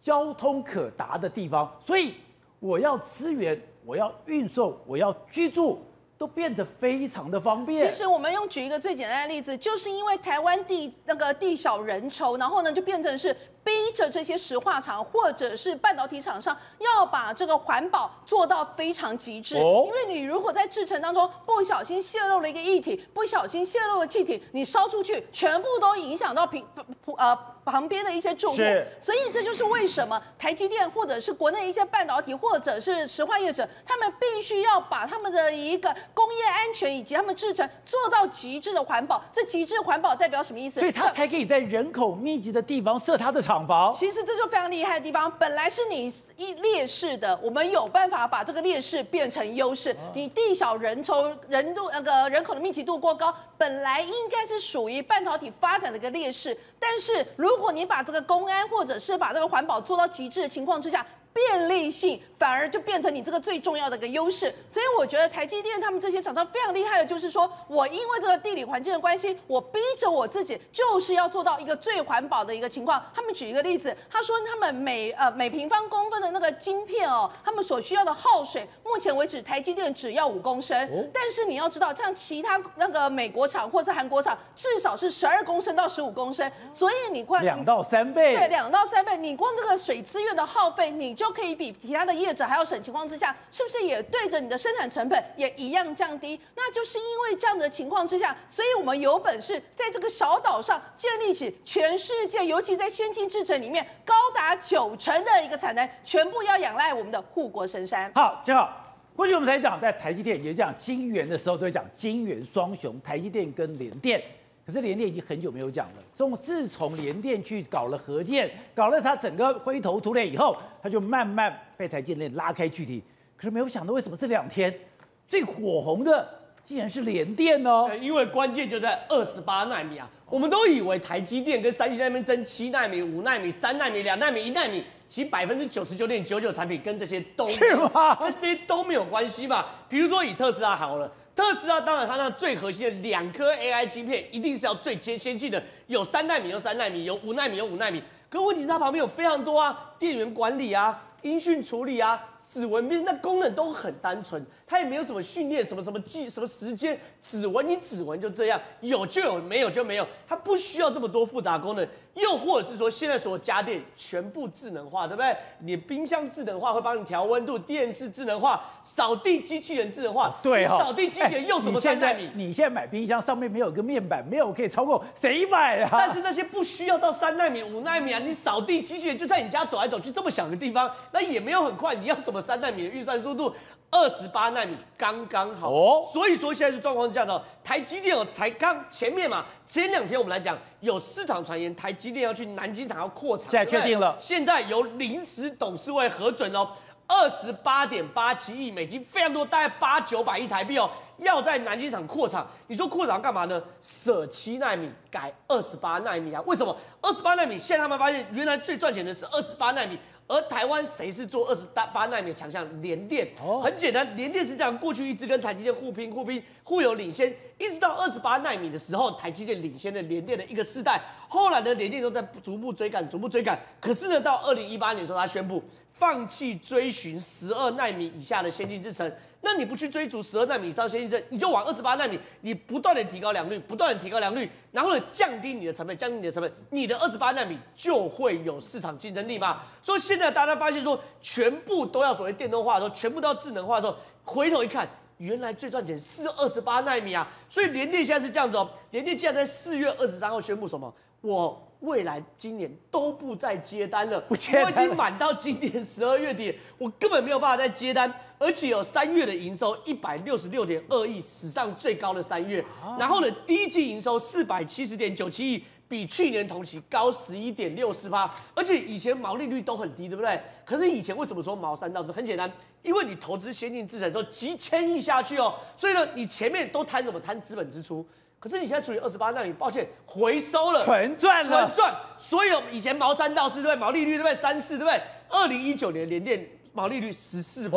交通可达的地方，所以我要资源，我要运送，我要居住。都变得非常的方便。其实我们用举一个最简单的例子，就是因为台湾地那个地小人稠，然后呢就变成是逼着这些石化厂或者是半导体厂商要把这个环保做到非常极致。哦。因为你如果在制程当中不小心泄露了一个液体，不小心泄露了气体，你烧出去全部都影响到平普呃。旁边的一些住户，所以这就是为什么台积电或者是国内一些半导体或者是石化业者，他们必须要把他们的一个工业安全以及他们制程做到极致的环保。这极致环保代表什么意思？所以它才可以在人口密集的地方设它的厂房。其实这就非常厉害的地方，本来是你一劣势的，我们有办法把这个劣势变成优势。你地小人稠，人度那个人口的密集度过高，本来应该是属于半导体发展的一个劣势，但是如如果你把这个公安或者是把这个环保做到极致的情况之下，便利性反而就变成你这个最重要的一个优势，所以我觉得台积电他们这些厂商非常厉害的，就是说我因为这个地理环境的关系，我逼着我自己就是要做到一个最环保的一个情况。他们举一个例子，他说他们每呃每平方公分的那个晶片哦，他们所需要的耗水，目前为止台积电只要五公升，但是你要知道，像其他那个美国厂或是韩国厂，至少是十二公升到十五公升，所以你光两到三倍，对，两到三倍，你光这个水资源的耗费，你就可以比其他的业者还要省情况之下，是不是也对着你的生产成本也一样降低？那就是因为这样的情况之下，所以我们有本事在这个小岛上建立起全世界，尤其在先进制程里面高达九成的一个产能，全部要仰赖我们的护国神山。好，正好，过去我们才讲在台积电也讲晶圆的时候，都会讲晶圆双雄，台积电跟联电。可是联电已经很久没有讲了。从自从联电去搞了核建，搞了它整个灰头土脸以后，它就慢慢被台积电拉开距离。可是没有想到，为什么这两天最火红的竟然是联电呢？因为关键就在二十八纳米啊！我们都以为台积电跟三星那边争七纳米、五纳米、三纳米、两纳米、一纳米，其实百分之九十九点九九产品跟这些都是吗？跟这些都没有关系嘛。比如说以特斯拉好了。特斯拉当然，它那最核心的两颗 AI 晶片一定是要最先先进的，有三纳米有三纳米，有五纳米有五纳米。可问题是它旁边有非常多啊，电源管理啊、音讯处理啊、指纹辨识那功能都很单纯，它也没有什么训练，什么什么记什么时间，指纹你指纹就这样，有就有，没有就没有，它不需要这么多复杂功能。又或者是说，现在所有家电全部智能化，对不对？你冰箱智能化会帮你调温度，电视智能化，扫地机器人智能化，对哈、哦，扫地机器人用什么三代米？你现在买冰箱上面没有个面板，没有可以操控，谁买啊？但是那些不需要到三代米、五代米啊，你扫地机器人就在你家走来走去这么小的地方，那也没有很快，你要什么三代米的运算速度？二十八纳米刚刚好哦，所以说现在是状况是这样的，台积电哦才刚前面嘛，前两天我们来讲有市场传言，台积电要去南京厂要扩厂，现在确定了，现在由临时董事会核准哦，二十八点八七亿美金，非常多，大概八九百亿台币哦，要在南京厂扩厂，你说扩厂干嘛呢？舍七纳米改二十八纳米啊？为什么？二十八纳米现在他们发现原来最赚钱的是二十八纳米。而台湾谁是做二十八纳米的强项？联电，很简单，联电是这样，过去一直跟台积电互拼、互拼、互有领先，一直到二十八纳米的时候，台积电领先了联电的一个世代。后来呢，联电都在逐步追赶、逐步追赶。可是呢，到二零一八年的时候，他宣布放弃追寻十二纳米以下的先进制程。那你不去追逐十二纳米以上先进制，你就往二十八纳米，你不断的提高良率，不断的提高良率，然后呢，降低你的成本，降低你的成本，你的二十八纳米就会有市场竞争力嘛。所以现在大家发现说，全部都要所谓电动化的时候，全部都要智能化的时候，回头一看，原来最赚钱是二十八纳米啊。所以联电现在是这样子哦，联电竟然在四月二十三号宣布什么？我。未来今年都不再接单了，不接单了，我已经满到今年十二月底，我根本没有办法再接单，而且有三月的营收一百六十六点二亿，史上最高的三月。然后呢，第一季营收四百七十点九七亿，比去年同期高十一点六四趴，而且以前毛利率都很低，对不对？可是以前为什么说毛三到四？很简单，因为你投资先进制程都几千亿下去哦，所以呢，你前面都谈什么？谈资本支出。可是你现在处于二十八那你，抱歉，回收了，纯赚了，纯赚。所以以前毛三到四对不对？毛利率对不对？三四对不对？二零一九年联电毛利率十四趴，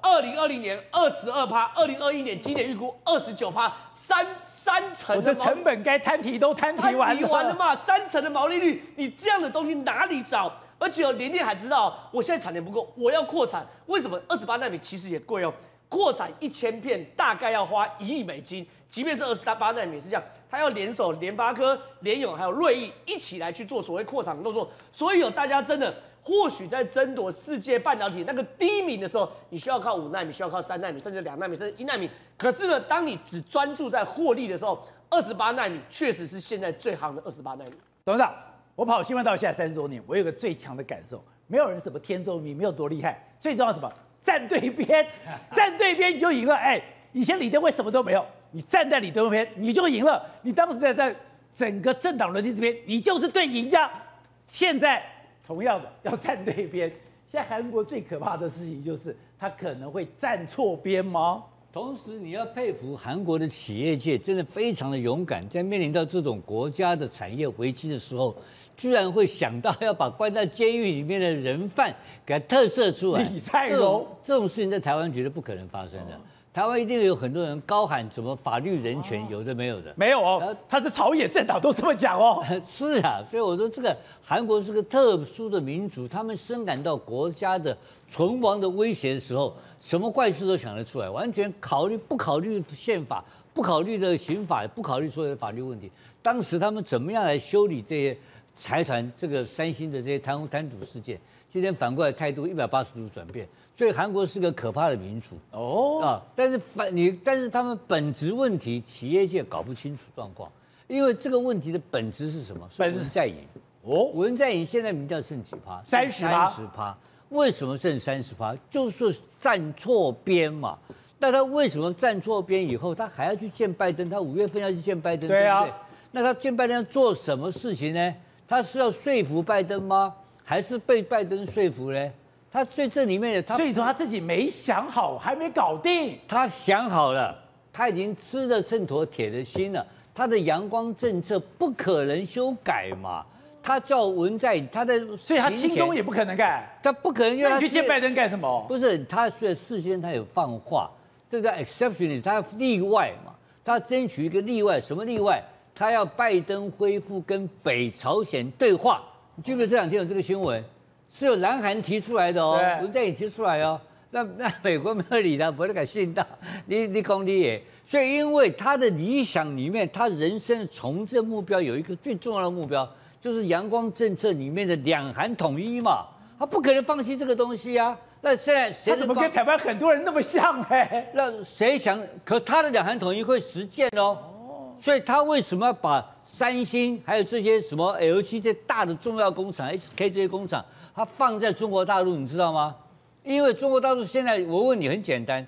二零二零年二十二趴，二零二一年今年预估二十九趴，三三成的。我的成本该摊提都摊提完了，完了嘛？三成的毛利率，你这样的东西哪里找？而且哦，联电还知道，我现在产能不够，我要扩产。为什么？二十八纳米其实也贵哦，扩产一千片大概要花一亿美金。即便是二十八纳米是这样，他要联手联发科、联咏还有瑞昱一起来去做所谓扩产动作。所以有大家真的或许在争夺世界半导体那个第一名的时候，你需要靠五纳米，需要靠三纳米，甚至两纳米，甚至一纳米。可是呢，当你只专注在获利的时候，二十八纳米确实是现在最夯的二十八纳米。董事长，我跑新闻到现在三十多年，我有个最强的感受，没有人什么天纵迷，没有多厉害，最重要什么？站对边，站对边你就赢了。哎，以前李登辉什么都没有。你站在李登辉边，你就赢了。你当时在在整个政党轮替这边，你就是对赢家。现在同样的要站对边。现在韩国最可怕的事情就是，他可能会站错边吗？同时，你要佩服韩国的企业界，真的非常的勇敢，在面临到这种国家的产业危机的时候，居然会想到要把关在监狱里面的人犯给他特赦出来。李在镕这种事情在台湾绝对不可能发生的。台湾一定有很多人高喊什么法律人权，有的没有的，没有哦。他是朝野政党都这么讲哦。是啊，所以我说这个韩国是个特殊的民族，他们深感到国家的存亡的威胁的时候，什么怪事都想得出来，完全考虑不考虑宪法，不考虑的刑法，不考虑所有的法律问题。当时他们怎么样来修理这些财团，这个三星的这些贪污贪渎事件？今天反过来态度一百八十度转变，所以韩国是个可怕的民族哦啊！但是反你，但是他们本质问题，企业界搞不清楚状况，因为这个问题的本质是什么？是文在寅哦，文在寅现在民调剩几趴？三十趴。三十趴，为什么剩三十趴？就是站错边嘛。那他为什么站错边以后，他还要去见拜登？他五月份要去见拜登，对啊。对不对？那他见拜登要做什么事情呢？他是要说服拜登吗？还是被拜登说服呢？他最这里面的他，所以说他自己没想好，还没搞定。他想好了，他已经吃了秤砣铁了心了。他的阳光政策不可能修改嘛？他叫文在，他的所以他亲中也不可能干，他不可能要他去见拜登干什么？不是，他所以事先他有放话，这个 exception 他要例外嘛？他争取一个例外，什么例外？他要拜登恢复跟北朝鲜对话。你记不记得这两天有这个新闻，是由南韩提出来的哦，文在寅提出来哦。那那美国没有理他，不会敢信到你你讲你也，所以因为他的理想里面，他人生的从政目标有一个最重要的目标，就是阳光政策里面的两韩统一嘛，他不可能放弃这个东西啊。那现在谁怎么跟台湾很多人那么像呢？那谁想？可他的两韩统一会实践哦。所以他为什么要把三星还有这些什么 LG 这些大的重要工厂、SK 这些工厂，他放在中国大陆，你知道吗？因为中国大陆现在，我问你很简单，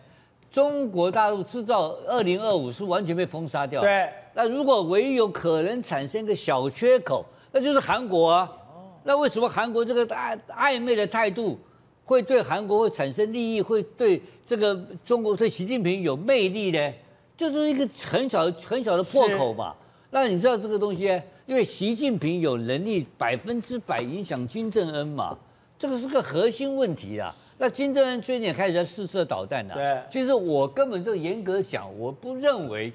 中国大陆制造二零二五是完全被封杀掉。对。那如果唯一有可能产生一个小缺口，那就是韩国啊。那为什么韩国这个暧暧昧的态度会对韩国会产生利益，会对这个中国对习近平有魅力呢？就是一个很小很小的破口吧。那你知道这个东西？因为习近平有能力百分之百影响金正恩嘛，这个是个核心问题啊。那金正恩最近也开始在试射导弹了。对，其实我根本就严格讲，我不认为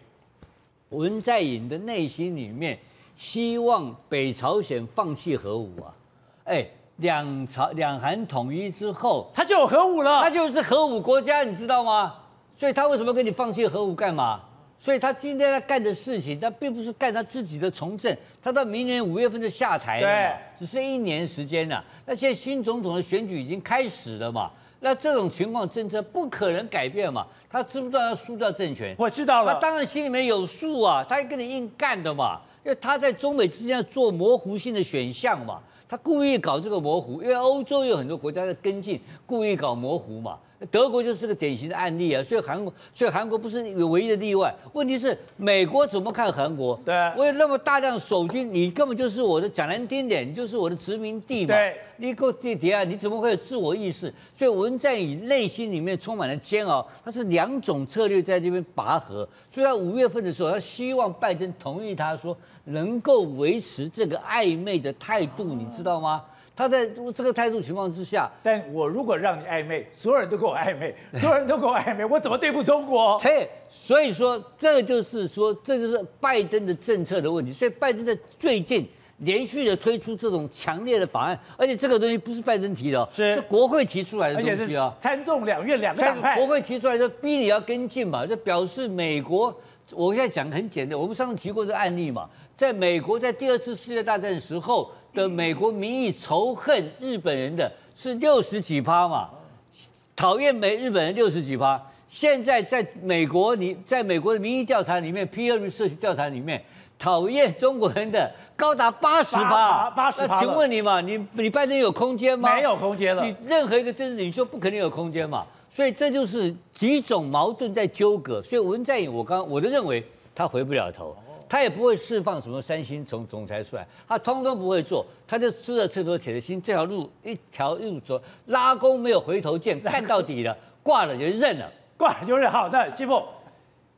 文在寅的内心里面希望北朝鲜放弃核武啊。哎，两朝两韩统一之后，他就有核武了，他就是核武国家，你知道吗？所以他为什么跟你放弃核武干嘛？所以他今天在干的事情，他并不是干他自己的从政，他到明年五月份就下台了，只剩一年时间了。那现在新总统的选举已经开始了嘛？那这种情况，政策不可能改变嘛？他知不知道要输掉政权？我知道了。他当然心里面有数啊，他会跟你硬干的嘛，因为他在中美之间做模糊性的选项嘛，他故意搞这个模糊，因为欧洲有很多国家在跟进，故意搞模糊嘛。德国就是个典型的案例啊，所以韩国，所以韩国不是唯一的例外。问题是美国怎么看韩国？对，我有那么大量守军，你根本就是我的，讲难听点，你就是我的殖民地嘛。对，你够地底啊，你怎么会有自我意识？所以文在寅内心里面充满了煎熬，他是两种策略在这边拔河。所以他五月份的时候，他希望拜登同意他说能够维持这个暧昧的态度，你知道吗？他在这个态度情况之下，但我如果让你暧昧，所有人都跟我暧昧，所有人都跟我暧昧，我怎么对付中国？嘿，所以说这就是说，这就是拜登的政策的问题。所以拜登在最近连续的推出这种强烈的法案，而且这个东西不是拜登提的，是是国会提出来的东西啊。参众两院两个党派，国会提出来就逼你要跟进嘛，就表示美国。我现在讲很简单，我们上次提过这个案例嘛，在美国在第二次世界大战的时候的美国民意仇恨日本人的是六十几趴嘛，讨厌美日本人六十几趴。现在在美国你在美国的民意调查里面，Pew Research 调查里面，讨厌中国人的高达八十趴。八十趴。那请问你嘛，你你拜登有空间吗？没有空间了。你任何一个政治领袖不可能有空间嘛。所以这就是几种矛盾在纠葛。所以文在寅，我刚我都认为他回不了头，他也不会释放什么三星总总裁出来，他通通不会做，他就吃了秤砣铁了心，这条路一条路走，拉弓没有回头箭，干到底了，挂了就认了，挂了就认。好，的，师傅，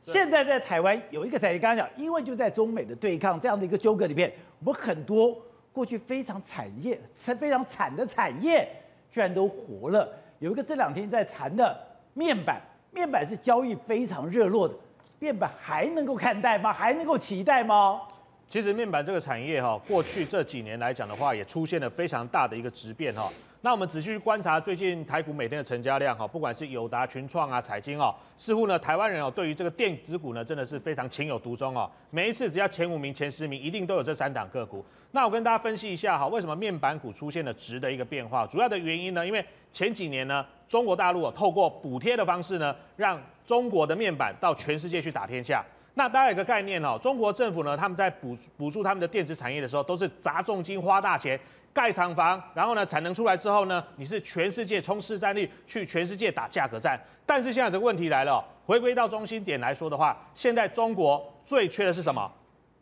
现在在台湾有一个产业，刚刚讲，因为就在中美的对抗这样的一个纠葛里面，我们很多过去非常产业、非常惨的产业，居然都活了。有一个这两天在谈的面板，面板是交易非常热络的，面板还能够看待吗？还能够期待吗？其实面板这个产业哈，过去这几年来讲的话，也出现了非常大的一个质变哈。那我们仔细观察最近台股每天的成交量哈，不管是友达、群创啊、彩晶哦，似乎呢台湾人哦对于这个电子股呢真的是非常情有独钟哦。每一次只要前五名、前十名，一定都有这三档个股。那我跟大家分析一下哈，为什么面板股出现了质的一个变化？主要的原因呢，因为前几年呢，中国大陆透过补贴的方式呢，让中国的面板到全世界去打天下。那大家有个概念哦，中国政府呢，他们在补补助他们的电子产业的时候，都是砸重金、花大钱。盖厂房，然后呢，产能出来之后呢，你是全世界冲市占率，去全世界打价格战。但是现在这个问题来了，回归到中心点来说的话，现在中国最缺的是什么？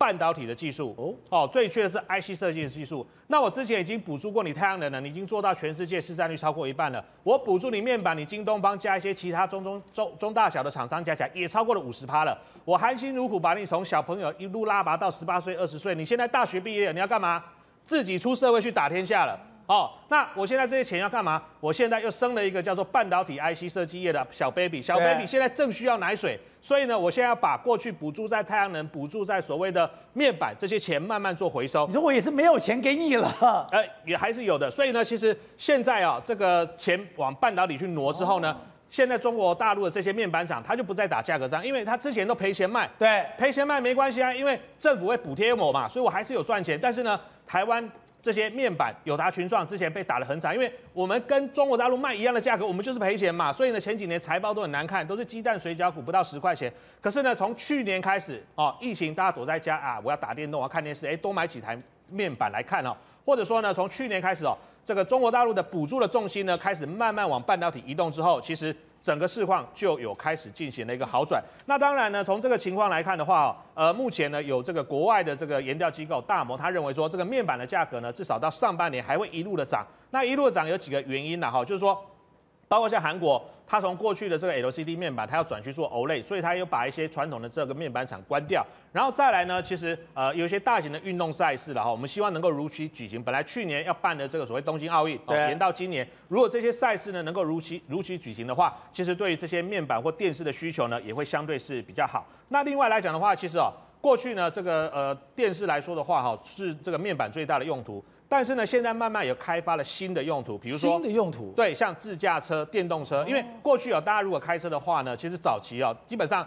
半导体的技术哦，哦，最缺的是 IC 设计的技术。那我之前已经补助过你太阳能了，你已经做到全世界市占率超过一半了。我补助你面板，你京东方加一些其他中中中中大小的厂商加起来也超过了五十趴了。我含辛茹苦把你从小朋友一路拉拔到十八岁、二十岁，你现在大学毕业了，你要干嘛？自己出社会去打天下了哦，那我现在这些钱要干嘛？我现在又生了一个叫做半导体 IC 设计业的小 baby，小 baby 现在正需要奶水，所以呢，我现在要把过去补助在太阳能、补助在所谓的面板这些钱慢慢做回收。你说我也是没有钱给你了？呃，也还是有的。所以呢，其实现在啊，这个钱往半导体去挪之后呢。现在中国大陆的这些面板厂，它就不再打价格战，因为它之前都赔钱卖，对，赔钱卖没关系啊，因为政府会补贴我嘛，所以我还是有赚钱。但是呢，台湾。这些面板友达群创之前被打得很惨，因为我们跟中国大陆卖一样的价格，我们就是赔钱嘛。所以呢，前几年财报都很难看，都是鸡蛋水饺股不到十块钱。可是呢，从去年开始哦，疫情大家躲在家啊，我要打电动，我要看电视，哎，多买几台面板来看哦。或者说呢，从去年开始哦，这个中国大陆的补助的重心呢，开始慢慢往半导体移动之后，其实。整个市况就有开始进行了一个好转。那当然呢，从这个情况来看的话，呃，目前呢有这个国外的这个研调机构大摩，他认为说这个面板的价格呢，至少到上半年还会一路的涨。那一路的涨有几个原因呢？哈，就是说。包括像韩国，它从过去的这个 LCD 面板，它要转去做 OLED，所以它又把一些传统的这个面板厂关掉。然后再来呢，其实呃有一些大型的运动赛事了哈，我们希望能够如期举行。本来去年要办的这个所谓东京奥运，哦，延到今年。如果这些赛事呢能够如期如期举行的话，其实对于这些面板或电视的需求呢，也会相对是比较好。那另外来讲的话，其实哦，过去呢这个呃电视来说的话哈，是这个面板最大的用途。但是呢，现在慢慢有开发了新的用途，比如说新的用途，对，像自驾车、电动车。因为过去啊，大家如果开车的话呢，其实早期啊，基本上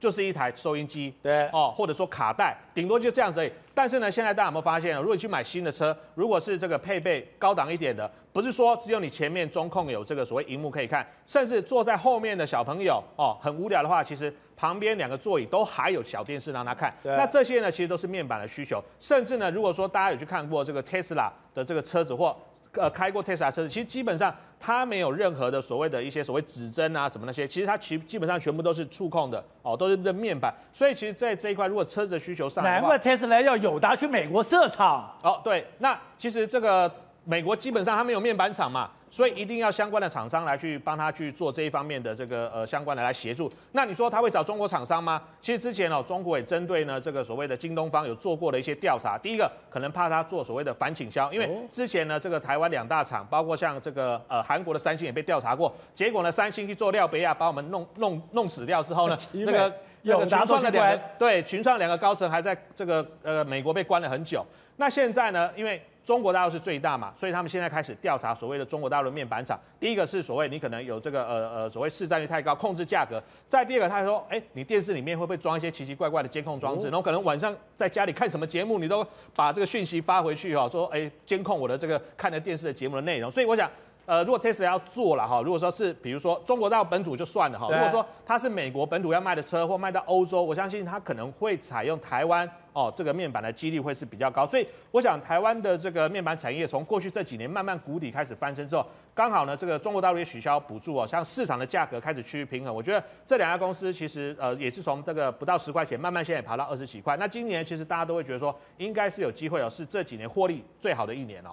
就是一台收音机，对，哦，或者说卡带，顶多就这样子而已。但是呢，现在大家有没有发现，如果你去买新的车，如果是这个配备高档一点的，不是说只有你前面中控有这个所谓荧幕可以看，甚至坐在后面的小朋友哦，很无聊的话，其实旁边两个座椅都还有小电视让他看。那这些呢，其实都是面板的需求。甚至呢，如果说大家有去看过这个 Tesla 的这个车子或呃开过 Tesla 车子，其实基本上它没有任何的所谓的一些所谓指针啊什么那些，其实它其基本上全部都是触控的哦，都是这面板。所以其实在这一块，如果车子的需求上来，难怪 Tesla 要友达去美国设厂。哦，对，那其实这个。美国基本上它没有面板厂嘛，所以一定要相关的厂商来去帮他去做这一方面的这个呃相关的来协助。那你说他会找中国厂商吗？其实之前哦，中国也针对呢这个所谓的京东方有做过的一些调查。第一个可能怕他做所谓的反倾销，因为之前呢这个台湾两大厂，包括像这个呃韩国的三星也被调查过，结果呢三星去做料杯啊，把我们弄弄弄死掉之后呢，那个 有个群创的两个对群创两个高层还在这个呃美国被关了很久。那现在呢，因为中国大陆是最大嘛，所以他们现在开始调查所谓的中国大陆的面板厂。第一个是所谓你可能有这个呃呃所谓市占率太高，控制价格。再第二个，他说，哎，你电视里面会不会装一些奇奇怪怪的监控装置？然后可能晚上在家里看什么节目，你都把这个讯息发回去哦，说哎监控我的这个看的电视的节目的内容。所以我想。呃，如果 Tesla 要做了哈，如果说是比如说中国到本土就算了哈，如果说它是美国本土要卖的车或卖到欧洲，我相信它可能会采用台湾哦这个面板的几率会是比较高。所以我想台湾的这个面板产业从过去这几年慢慢谷底开始翻身之后，刚好呢这个中国大陆也取消补助哦，像市场的价格开始趋于平衡。我觉得这两家公司其实呃也是从这个不到十块钱慢慢现在也爬到二十几块。那今年其实大家都会觉得说应该是有机会哦，是这几年获利最好的一年哦。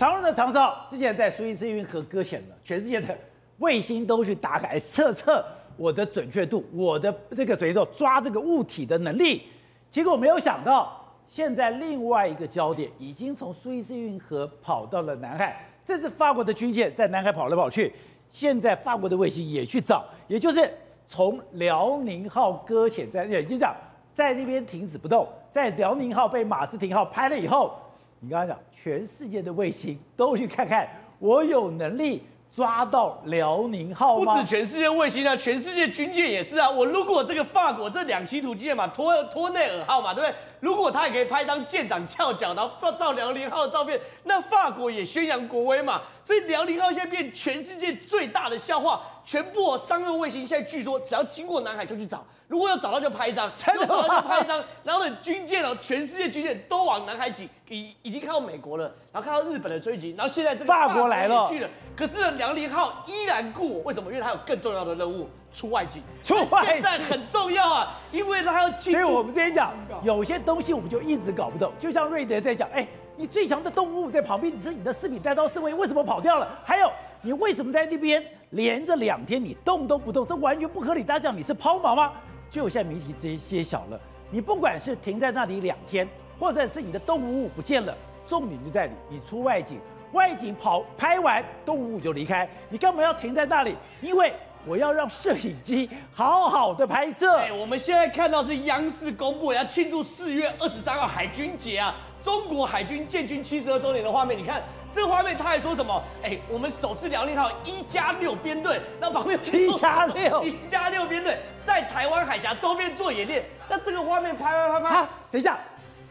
长荣的长荣之前在苏伊士运河搁浅了，全世界的卫星都去打开测测我的准确度，我的这个随着抓这个物体的能力。结果没有想到，现在另外一个焦点已经从苏伊士运河跑到了南海，这是法国的军舰在南海跑来跑去。现在法国的卫星也去找，也就是从辽宁号搁浅在，已经讲在那边停止不动，在辽宁号被马斯廷号拍了以后。你刚才讲，全世界的卫星都去看看，我有能力抓到辽宁号吗？不止全世界卫星啊，全世界军舰也是啊。我如果这个法国这两栖图舰嘛，托托内尔号嘛，对不对？如果他也可以拍张舰长翘脚，然后照照辽宁号的照片，那法国也宣扬国威嘛。所以辽宁号现在变全世界最大的笑话，全部商用卫星现在据说只要经过南海就去找。如果要找到就拍一张，真的找到就拍一张，然后呢，军舰哦，全世界军舰都往南海挤，已已经看到美国了，然后看到日本的追击，然后现在这个法国来了，去了。可是呢，辽宁号依然故我，为什么？因为它有更重要的任务，出外景。出外景现在很重要啊，因为它要进。所以我们之前讲，有些东西我们就一直搞不懂。就像瑞德在讲，哎，你最强的动物在旁边，你是你的士兵带刀侍卫，为什么跑掉了？还有，你为什么在那边连着两天你动都不动？这完全不合理。大家讲你是抛锚吗？就现在谜题直接揭晓了，你不管是停在那里两天，或者是你的动物物不见了，重点就在你，你出外景，外景跑拍完，动物物就离开，你干嘛要停在那里？因为我要让摄影机好好的拍摄。哎，我们现在看到是央视公布要庆祝四月二十三号海军节啊。中国海军建军七十二周年的画面，你看这个画面，他还说什么？哎，我们首次辽宁号一加六编队，那旁边一加六，一加六编队在台湾海峡周边做演练，那这个画面拍拍拍拍，等一下。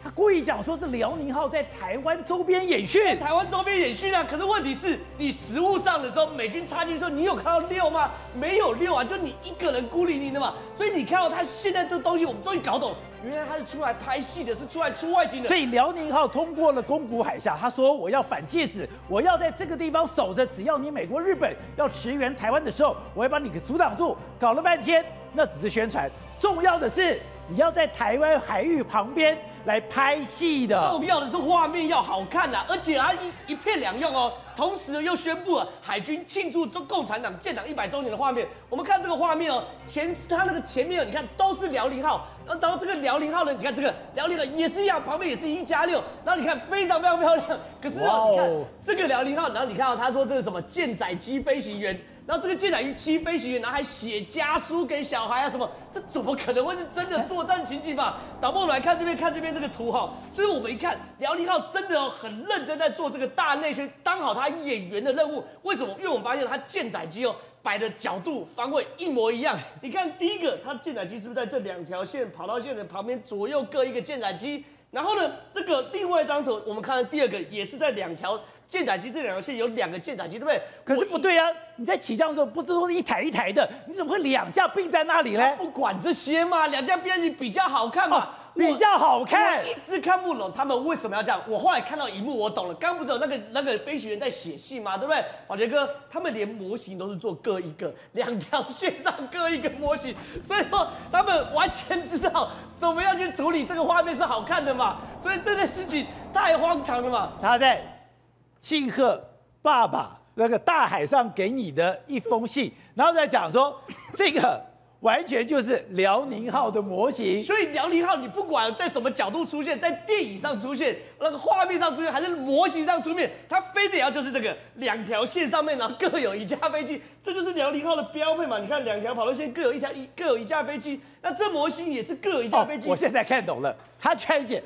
他故意讲说是辽宁号在台湾周边演训，台湾周边演训啊。可是问题是你实物上的时候，美军插进去的时候，你有看到六吗？没有六啊，就你一个人孤零零的嘛。所以你看到他现在这东西，我们终于搞懂，原来他是出来拍戏的，是出来出外景的。所以辽宁号通过了宫古海峡，他说我要反戒指，我要在这个地方守着，只要你美国、日本要驰援台湾的时候，我要把你给阻挡住。搞了半天，那只是宣传，重要的是你要在台湾海域旁边。来拍戏的，重要的是画面要好看呐、而且啊一一片两用哦。同时又宣布了海军庆祝中共产党建党一百周年的画面。我们看这个画面哦，前他那个前面你看都是辽宁号，然后这个辽宁号呢，你看这个辽宁号也是一样，旁边也是一加六，然后你看非常非常漂亮。可是哦，你看这个辽宁号，然后你看到他说这是什么舰载机飞行员。然后这个舰载机飞行员，然后还写家书给小孩啊什么？这怎么可能会是真的作战情景吧？导播，我们来看这边，看这边这个图哈。所以我们一看，辽宁号真的很认真在做这个大内宣，当好他演员的任务。为什么？因为我们发现他舰载机哦摆的角度方位一模一样。你看第一个，它舰载机是不是在这两条线跑道线的旁边左右各一个舰载机？然后呢，这个另外一张图，我们看到第二个也是在两条。舰载机这两条线有两个舰载机，对不对？可是不对啊！你在起降的时候不是说是一台一台的，你怎么会两架并在那里呢？不管这些嘛，两架编辑比较好看嘛。哦比较好看，我一直看不懂他们为什么要这样。我后来看到一幕，我懂了。刚不是有那个那个飞行员在写信吗？对不对？宝杰哥，他们连模型都是做各一个，两条线上各一个模型，所以说他们完全知道怎么样去处理这个画面是好看的嘛。所以这件事情太荒唐了嘛。他在庆贺爸爸那个大海上给你的一封信，然后再讲说这个。完全就是辽宁号的模型，所以辽宁号你不管在什么角度出现，在电影上出现，那个画面上出现，还是模型上出现，它非得要就是这个两条线上面，然后各有一架飞机，这就是辽宁号的标配嘛。你看两条跑道线各有一条一各有一架飞机，那这模型也是各有一架飞机。哦，我现在看懂了，他全写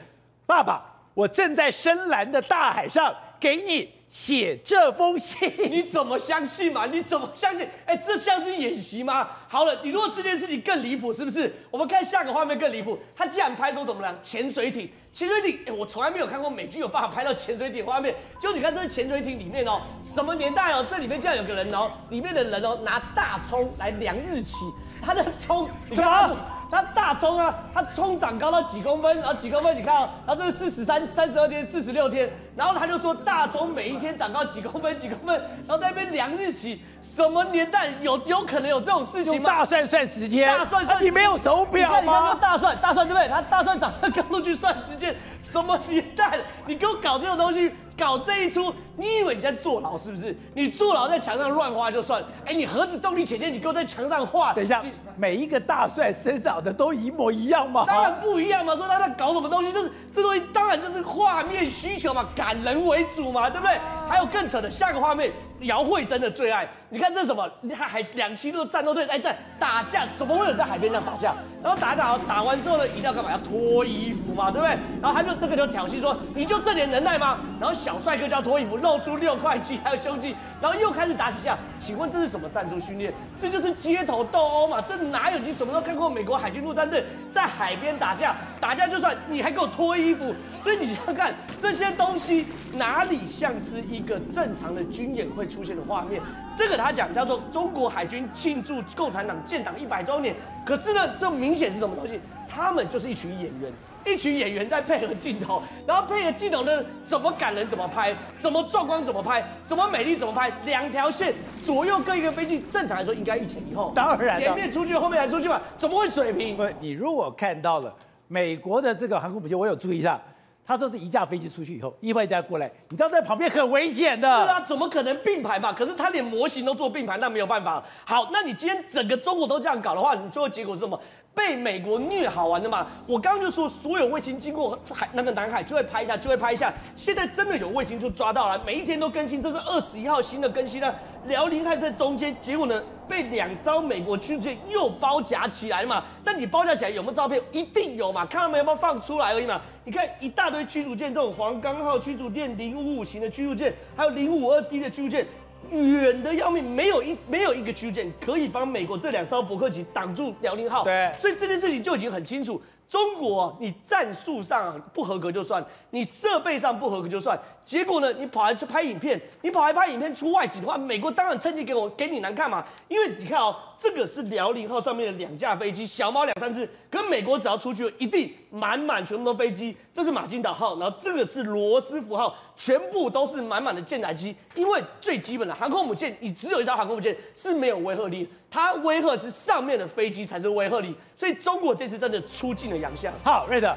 爸爸，我正在深蓝的大海上给你写这封信，你怎么相信嘛？你怎么相信？哎，这像是演习吗？好了，你如果这件事情更离谱，是不是？我们看下个画面更离谱。他竟然拍出怎么了？潜水艇，潜水艇，哎，我从来没有看过美剧有办法拍到潜水艇画面。就你看这个潜水艇里面哦，什么年代哦？这里面竟然有个人哦，里面的人哦拿大葱来量日期，他的葱，你看。它大葱啊，它葱长高到几公分，然后几公分，你看啊，然后这是四十三、三十二天、四十六天，然后他就说大葱每一天长高几公分、几公分，然后在那边量日期，什么年代有有可能有这种事情吗？大蒜算时间，大蒜算、啊、你没有手表吗？你看，你看大蒜，大蒜对不对？他大蒜长的高度去算时间，什么年代？你给我搞这种东西，搞这一出，你以为你在坐牢是不是？你坐牢在墙上乱画就算了，哎，你盒子动力潜舰，你给我在墙上画，等一下。每一个大帅身上的都一模一样吗？当然不一样嘛！说他在搞什么东西，就是这东西当然就是画面需求嘛，感人为主嘛，对不对？还有更扯的，下个画面。姚慧珍的最爱，你看这是什么？你看还两栖陆战斗队哎在打架，怎么会有在海边这样打架？然后打打打完之后呢，一定要干嘛？要脱衣服嘛，对不对？然后他就那个就挑衅说，你就这点能耐吗？然后小帅哥就要脱衣服，露出六块肌还有胸肌，然后又开始打起架。请问这是什么战术训练？这就是街头斗殴嘛？这哪有？你什么时候看过美国海军陆战队在海边打架？打架就算，你还给我脱衣服？所以你想想看这些东西哪里像是一个正常的军演会？出现的画面，这个他讲叫做中国海军庆祝共产党建党一百周年。可是呢，这明显是什么东西？他们就是一群演员，一群演员在配合镜头，然后配合镜头呢，怎么感人怎么拍，怎么壮观怎么拍，怎么美丽怎么拍。两条线左右各一个飞机，正常来说应该一前一后，当然前面出去后面才出去嘛，怎么会水平？不，你如果看到了美国的这个航空母舰，我有注意一下。他说是一架飞机出去以后，另外一架过来，你知道在旁边很危险的。是啊，怎么可能并排嘛？可是他连模型都做并排，那没有办法。好，那你今天整个中国都这样搞的话，你最后结果是什么？被美国虐好玩的嘛？我刚刚就说，所有卫星经过海那个南海就会拍一下，就会拍一下。现在真的有卫星就抓到了，每一天都更新，这是二十一号新的更新呢。辽宁号在中间，结果呢被两艘美国驱逐舰又包夹起来嘛？那你包夹起来有没有照片？一定有嘛？看他们有没有放出来而已嘛？你看一大堆驱逐舰，这种黄冈号驱逐舰、零五五型的驱逐舰，还有零五二 D 的驱逐舰。远的要命，没有一没有一个驱逐舰可以帮美国这两艘伯克级挡住辽宁号。对，所以这件事情就已经很清楚。中国，你战术上不合格就算，你设备上不合格就算，结果呢，你跑来去拍影片，你跑来拍影片出外景的话，美国当然趁机给我给你难看嘛。因为你看哦，这个是辽宁号上面的两架飞机，小猫两三只，跟美国只要出去一定满满全部都飞机。这是马金岛号，然后这个是罗斯福号，全部都是满满的舰载机。因为最基本的航空母舰，你只有一艘航空母舰是没有威慑力。它威吓是上面的飞机才是威慑力，所以中国这次真的出尽了洋相。好，瑞德，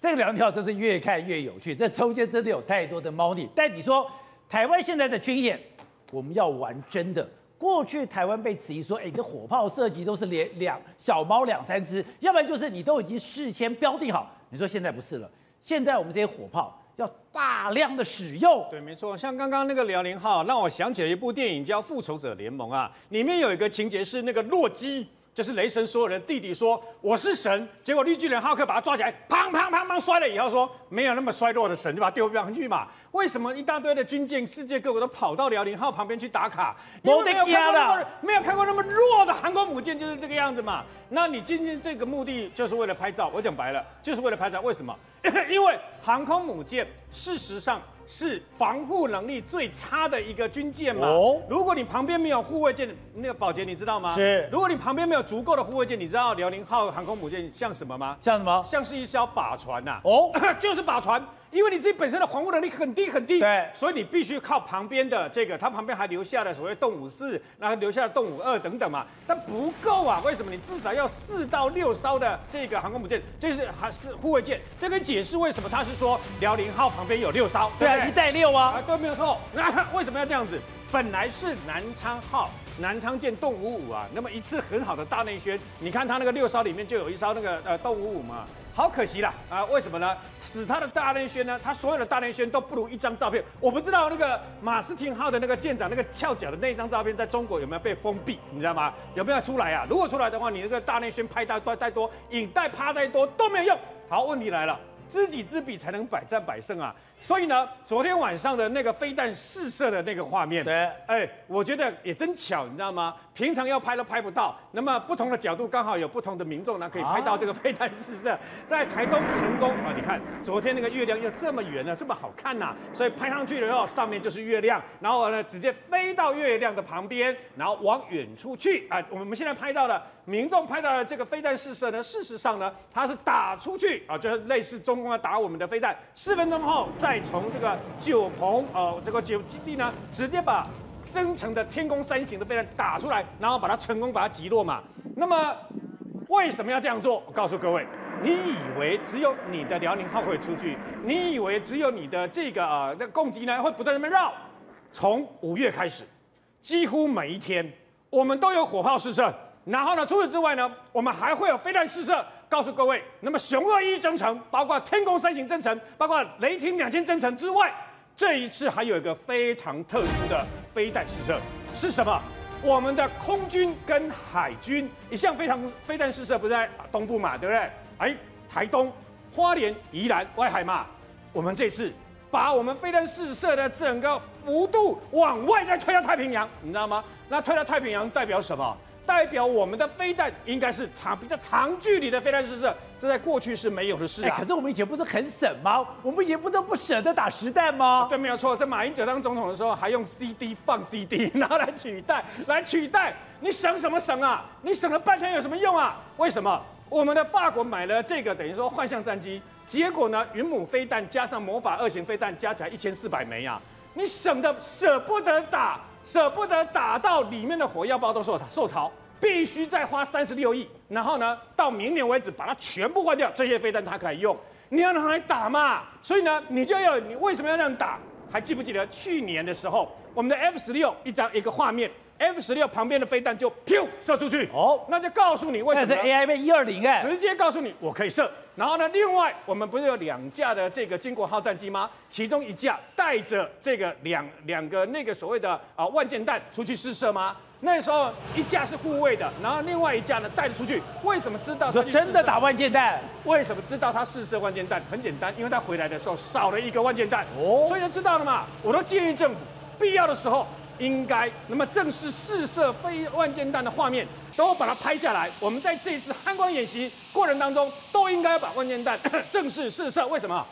这两条真是越看越有趣，这中间真的有太多的猫腻。但你说台湾现在的军演，我们要玩真的。过去台湾被质疑说，哎，这火炮射击都是连两小猫两三只，要不然就是你都已经事先标定好。你说现在不是了，现在我们这些火炮。要大量的使用，对，没错。像刚刚那个辽宁号，让我想起了一部电影叫《复仇者联盟》啊，里面有一个情节是那个洛基，就是雷神所有人弟弟说我是神，结果绿巨人浩克把他抓起来，砰砰砰砰摔了以后说没有那么衰弱的神，就把他丢上去嘛。为什么一大堆的军舰，世界各国都跑到辽宁号旁边去打卡？没有看过没有看过那么弱的航空母舰，就是这个样子嘛。那你今天这个目的就是为了拍照，我讲白了，就是为了拍照。为什么？因为航空母舰事实上是防护能力最差的一个军舰嘛。哦。如果你旁边没有护卫舰，那个保洁你知道吗？是。如果你旁边没有足够的护卫舰，你知道辽宁号航空母舰像什么吗？像什么？像是一艘靶船呐。哦。就是靶船。因为你自己本身的防护能力很低很低，对，所以你必须靠旁边的这个，它旁边还留下了所谓动五四，然后留下了动五二等等嘛，但不够啊！为什么？你至少要四到六艘的这个航空母舰，这是还是护卫舰，这个解释为什么他是说辽宁号旁边有六艘，对啊，一带六啊，啊，对，没有错。那为什么要这样子？本来是南昌号、南昌舰动五五啊，那么一次很好的大内宣，你看它那个六艘里面就有一艘那个呃动五五嘛。好可惜了啊！为什么呢？使他的大内宣呢？他所有的大内宣都不如一张照片。我不知道那个马斯廷号的那个舰长那个翘脚的那一张照片在中国有没有被封闭？你知道吗？有没有出来啊？如果出来的话，你那个大内宣拍到多太多，影带趴太多都没有用。好，问题来了，知己知彼才能百战百胜啊！所以呢，昨天晚上的那个飞弹试射的那个画面，对，哎，我觉得也真巧，你知道吗？平常要拍都拍不到，那么不同的角度刚好有不同的民众呢，可以拍到这个飞弹试射，在台东成功啊！你看昨天那个月亮又这么圆呢，这么好看呐，所以拍上去了以后，上面就是月亮，然后呢直接飞到月亮的旁边，然后往远处去啊！我们现在拍到了民众拍到了这个飞弹试射呢，事实上呢，它是打出去啊，就是类似中共要打我们的飞弹，四分钟后再。再从这个九鹏呃这个九基地呢，直接把增程的天宫三型的飞弹打出来，然后把它成功把它击落嘛。那么为什么要这样做？我告诉各位，你以为只有你的辽宁号会出去？你以为只有你的这个呃那攻击呢会不断那么绕？从五月开始，几乎每一天我们都有火炮试射，然后呢，除此之外呢，我们还会有飞弹试射。告诉各位，那么雄二一增程，包括天宫三型增程，包括雷霆两千增程之外，这一次还有一个非常特殊的飞弹试射，是什么？我们的空军跟海军一向非常飞弹试射，不在东部嘛，对不对？哎，台东、花莲、宜兰外海嘛，我们这次把我们飞弹试射的整个幅度往外再推到太平洋，你知道吗？那推到太平洋代表什么？代表我们的飞弹应该是长比较长距离的飞弹试射，这在过去是没有的事啊。可是我们以前不是很省吗？我们以前不都不舍得打实弹吗？对，没有错。在马英九当总统的时候，还用 CD 放 CD，然后来取代，来取代。你省什么省啊？你省了半天有什么用啊？为什么？我们的法国买了这个等于说幻象战机，结果呢，云母飞弹加上魔法二型飞弹加起来一千四百枚啊！你省的舍不得打。舍不得打到里面的火药包都受受潮，必须再花三十六亿，然后呢，到明年为止把它全部换掉，这些飞弹它可以用，你要拿来打嘛？所以呢，你就要你为什么要这样打？还记不记得去年的时候，我们的 F 十六一张一个画面，F 十六旁边的飞弹就噗射出去。哦，那就告诉你为什么？那是 AIM 一二零哎，直接告诉你我可以射。然后呢，另外我们不是有两架的这个经国号战机吗？其中一架带着这个两两个那个所谓的啊万箭弹出去试射吗？那时候一架是护卫的，然后另外一架呢带着出去。为什么知道他真的打万箭弹？为什么知道他试射万箭弹？很简单，因为他回来的时候少了一个万箭弹。哦，所以就知道了嘛。我都建议政府必要的时候应该那么正式试射非万箭弹的画面。都把它拍下来。我们在这次汉光演习过程当中，都应该把万箭弹 正式试射。为什么？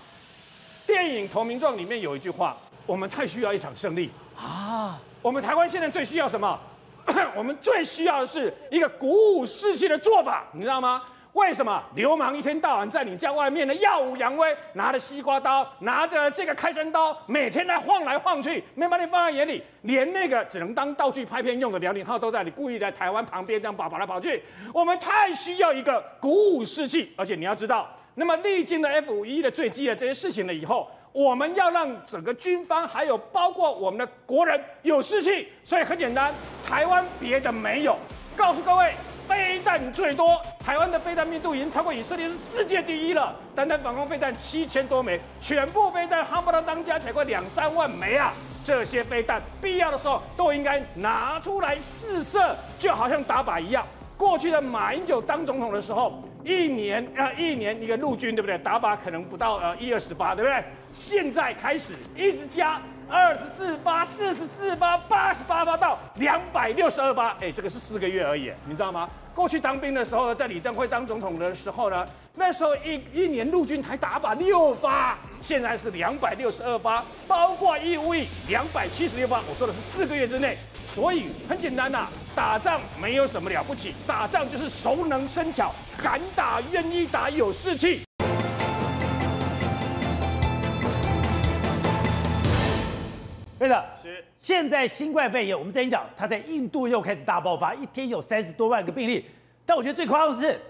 电影《投名状》里面有一句话：我们太需要一场胜利啊！我们台湾现在最需要什么？我们最需要的是一个鼓舞士气的做法，你知道吗？为什么流氓一天到晚在你家外面的耀武扬威，拿着西瓜刀，拿着这个开山刀，每天来晃来晃去，没把你放在眼里，连那个只能当道具拍片用的辽宁号都在你故意在台湾旁边这样跑跑来跑去。我们太需要一个鼓舞士气，而且你要知道，那么历经了 F 五一的坠机的这些事情了以后，我们要让整个军方还有包括我们的国人有士气，所以很简单，台湾别的没有，告诉各位。飞弹最多，台湾的飞弹密度已经超过以色列，是世界第一了。单单防空飞弹七千多枚，全部飞弹哈不啷当加起来快两三万枚啊！这些飞弹必要的时候都应该拿出来试射，就好像打靶一样。过去的马英九当总统的时候，一年啊一年一个陆军对不对？打靶可能不到呃一二十发，对不对？现在开始一直加。二十四发、四十四发、八十八发到两百六十二发，哎，这个是四个月而已，你知道吗？过去当兵的时候，在李登辉当总统的时候呢，那时候一一年陆军才打靶六发，现在是两百六十二发，包括义务役两百七十六发。我说的是四个月之内，所以很简单呐、打仗没有什么了不起，打仗就是熟能生巧，敢打愿意打，有士气。对的，是现在新冠肺炎，我们之前讲，它在印度又开始大爆发，一天有三十多万个病例。但我觉得最夸张的是，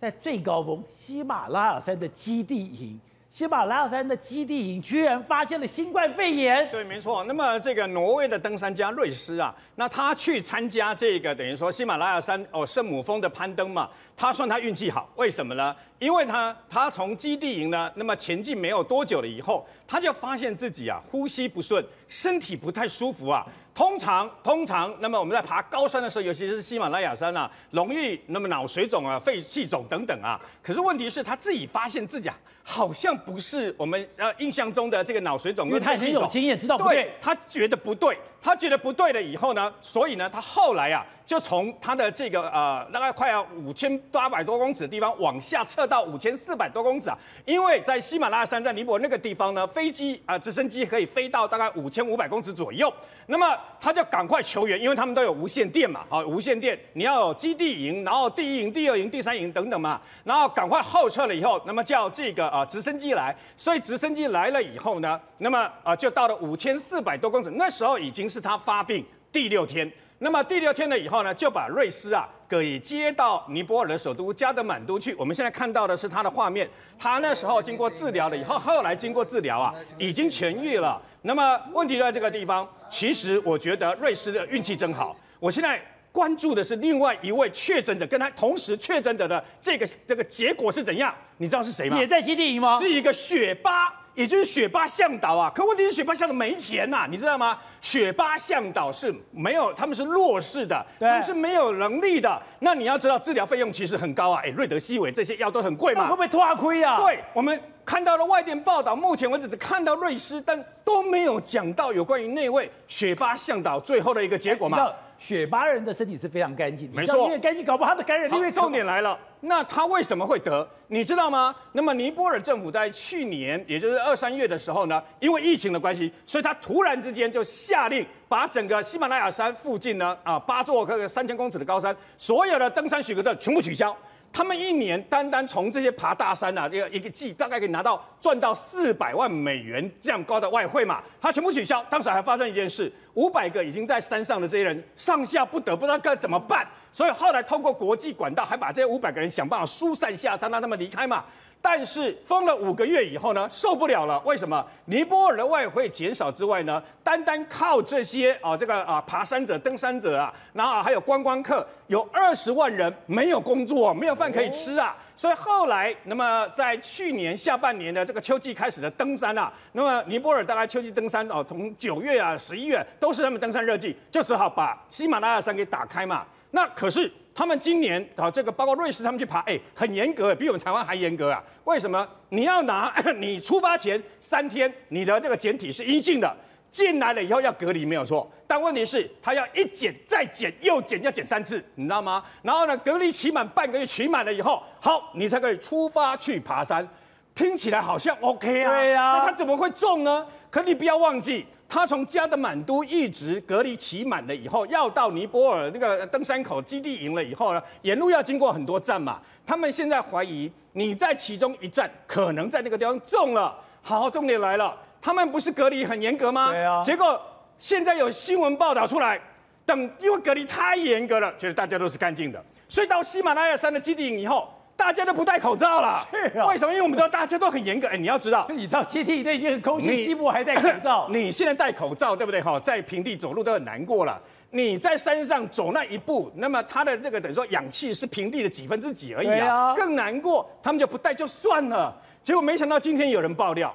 在最高峰喜马拉雅山的基地营。喜马拉雅山的基地营居然发现了新冠肺炎。对，没错。那么这个挪威的登山家瑞斯啊，那他去参加这个等于说喜马拉雅山哦圣母峰的攀登嘛，他算他运气好。为什么呢？因为他他从基地营呢，那么前进没有多久了以后，他就发现自己啊呼吸不顺，身体不太舒服啊。通常通常，那么我们在爬高山的时候，尤其是喜马拉雅山啊，容易那么脑水肿啊、肺气肿等等啊。可是问题是他自己发现自己啊。好像不是我们呃印象中的这个脑水肿，因为他很有经验，知道不对，他觉得不对，他觉得不对了以后呢，所以呢，他后来啊。就从它的这个呃，大概快要五千八百多公尺的地方往下撤到五千四百多公尺啊，因为在喜马拉雅山在尼泊尔那个地方呢，飞机啊、直升机可以飞到大概五千五百公尺左右，那么他就赶快求援，因为他们都有无线电嘛，好，无线电，你要有基地营，然后第一营、第二营、第三营等等嘛，然后赶快后撤了以后，那么叫这个啊、呃、直升机来，所以直升机来了以后呢，那么啊、就到了五千四百多公尺，那时候已经是他发病第六天。那么第六天了以后呢，就把瑞斯啊给接到尼泊尔的首都加德满都去。我们现在看到的是他的画面，他那时候经过治疗了以后，后来经过治疗啊，已经痊愈了。那么问题在这个地方，其实我觉得瑞斯的运气真好。我现在关注的是另外一位确诊者，跟他同时确诊者的这个这个结果是怎样？你知道是谁吗？也在基地营吗？是一个雪巴。也就是雪巴向导啊，可问题是雪巴向导没钱呐、啊，你知道吗？雪巴向导是没有，他们是弱势的，他们是没有能力的。那你要知道，治疗费用其实很高啊，哎，瑞德西韦这些药都很贵嘛，会不会拖亏啊？对，我们看到了外电报道，目前为止只看到瑞斯，但都没有讲到有关于那位雪巴向导最后的一个结果嘛。雪巴人的身体是非常干净，没错，因为干净，搞不好他的感染力。因为重点来了，那他为什么会得？你知道吗？那么尼泊尔政府在去年，也就是二三月的时候呢，因为疫情的关系，所以他突然之间就下令把整个喜马拉雅山附近呢，啊，八座这个三千公尺的高山，所有的登山许可证全部取消。他们一年单单从这些爬大山啊，一个一个季大概可以拿到赚到四百万美元这样高的外汇嘛，他全部取消。当时还发生一件事，五百个已经在山上的这些人上下不得，不知道该怎么办，所以后来通过国际管道，还把这些五百个人想办法疏散下山，让他们离开嘛。但是封了五个月以后呢，受不了了。为什么？尼泊尔的外汇减少之外呢，单单靠这些啊，这个啊爬山者、登山者啊，然后还有观光客，有二十万人没有工作，没有饭可以吃啊。所以后来，那么在去年下半年的这个秋季开始的登山啊，那么尼泊尔大概秋季登山哦，从九月啊、十一月都是他们登山热季，就只好把喜马拉雅山给打开嘛。那可是。他们今年啊，这个包括瑞士，他们去爬，哎，很严格，比我们台湾还严格啊。为什么？你要拿 你出发前三天你的这个检体是阴性的，进来了以后要隔离没有错。但问题是，他要一检再检又检，要检三次，你知道吗？然后呢，隔离期满半个月，期满了以后，好，你才可以出发去爬山。听起来好像 OK 啊，对呀，那他怎么会中呢？可你不要忘记。他从加德满都一直隔离期满了以后，要到尼泊尔那个登山口基地营了以后呢，沿路要经过很多站嘛。他们现在怀疑你在其中一站可能在那个地方中了。好，重点来了，他们不是隔离很严格吗？对啊。结果现在有新闻报道出来，等因为隔离太严格了，觉得大家都是干净的，所以到喜马拉雅山的基地营以后。大家都不戴口罩了，是啊，为什么？因为我们都大家都很严格。哎，你要知道，你到基地那些空气稀薄还戴口罩，你现在戴口罩对不对？哈，在平地走路都很难过了。你在山上走那一步，那么它的这个等于说氧气是平地的几分之几而已啊，更难过。他们就不戴就算了，结果没想到今天有人爆料，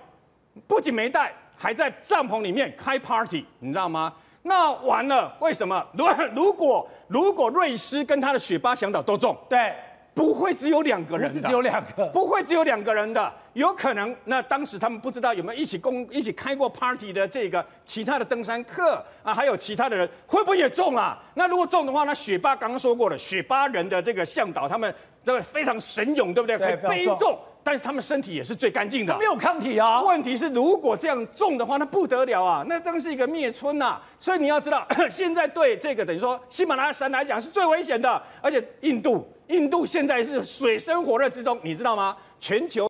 不仅没戴，还在帐篷里面开 party，你知道吗？那完了，为什么？如如果如果瑞士跟他的雪巴向导都中，对。不会只有两个人的，只有两个，不会只有两个人的，有可能。那当时他们不知道有没有一起共一起开过 party 的这个其他的登山客啊，还有其他的人会不会也中啊？那如果中的话，那雪巴刚刚说过了，雪巴人的这个向导他们都非常神勇，对不对？可以背重，但是他们身体也是最干净的，没有抗体啊。问题是如果这样中的话，那不得了啊，那真是一个灭村呐。所以你要知道，现在对这个等于说喜马拉雅山来讲是最危险的，而且印度。印度现在是水深火热之中，你知道吗？全球。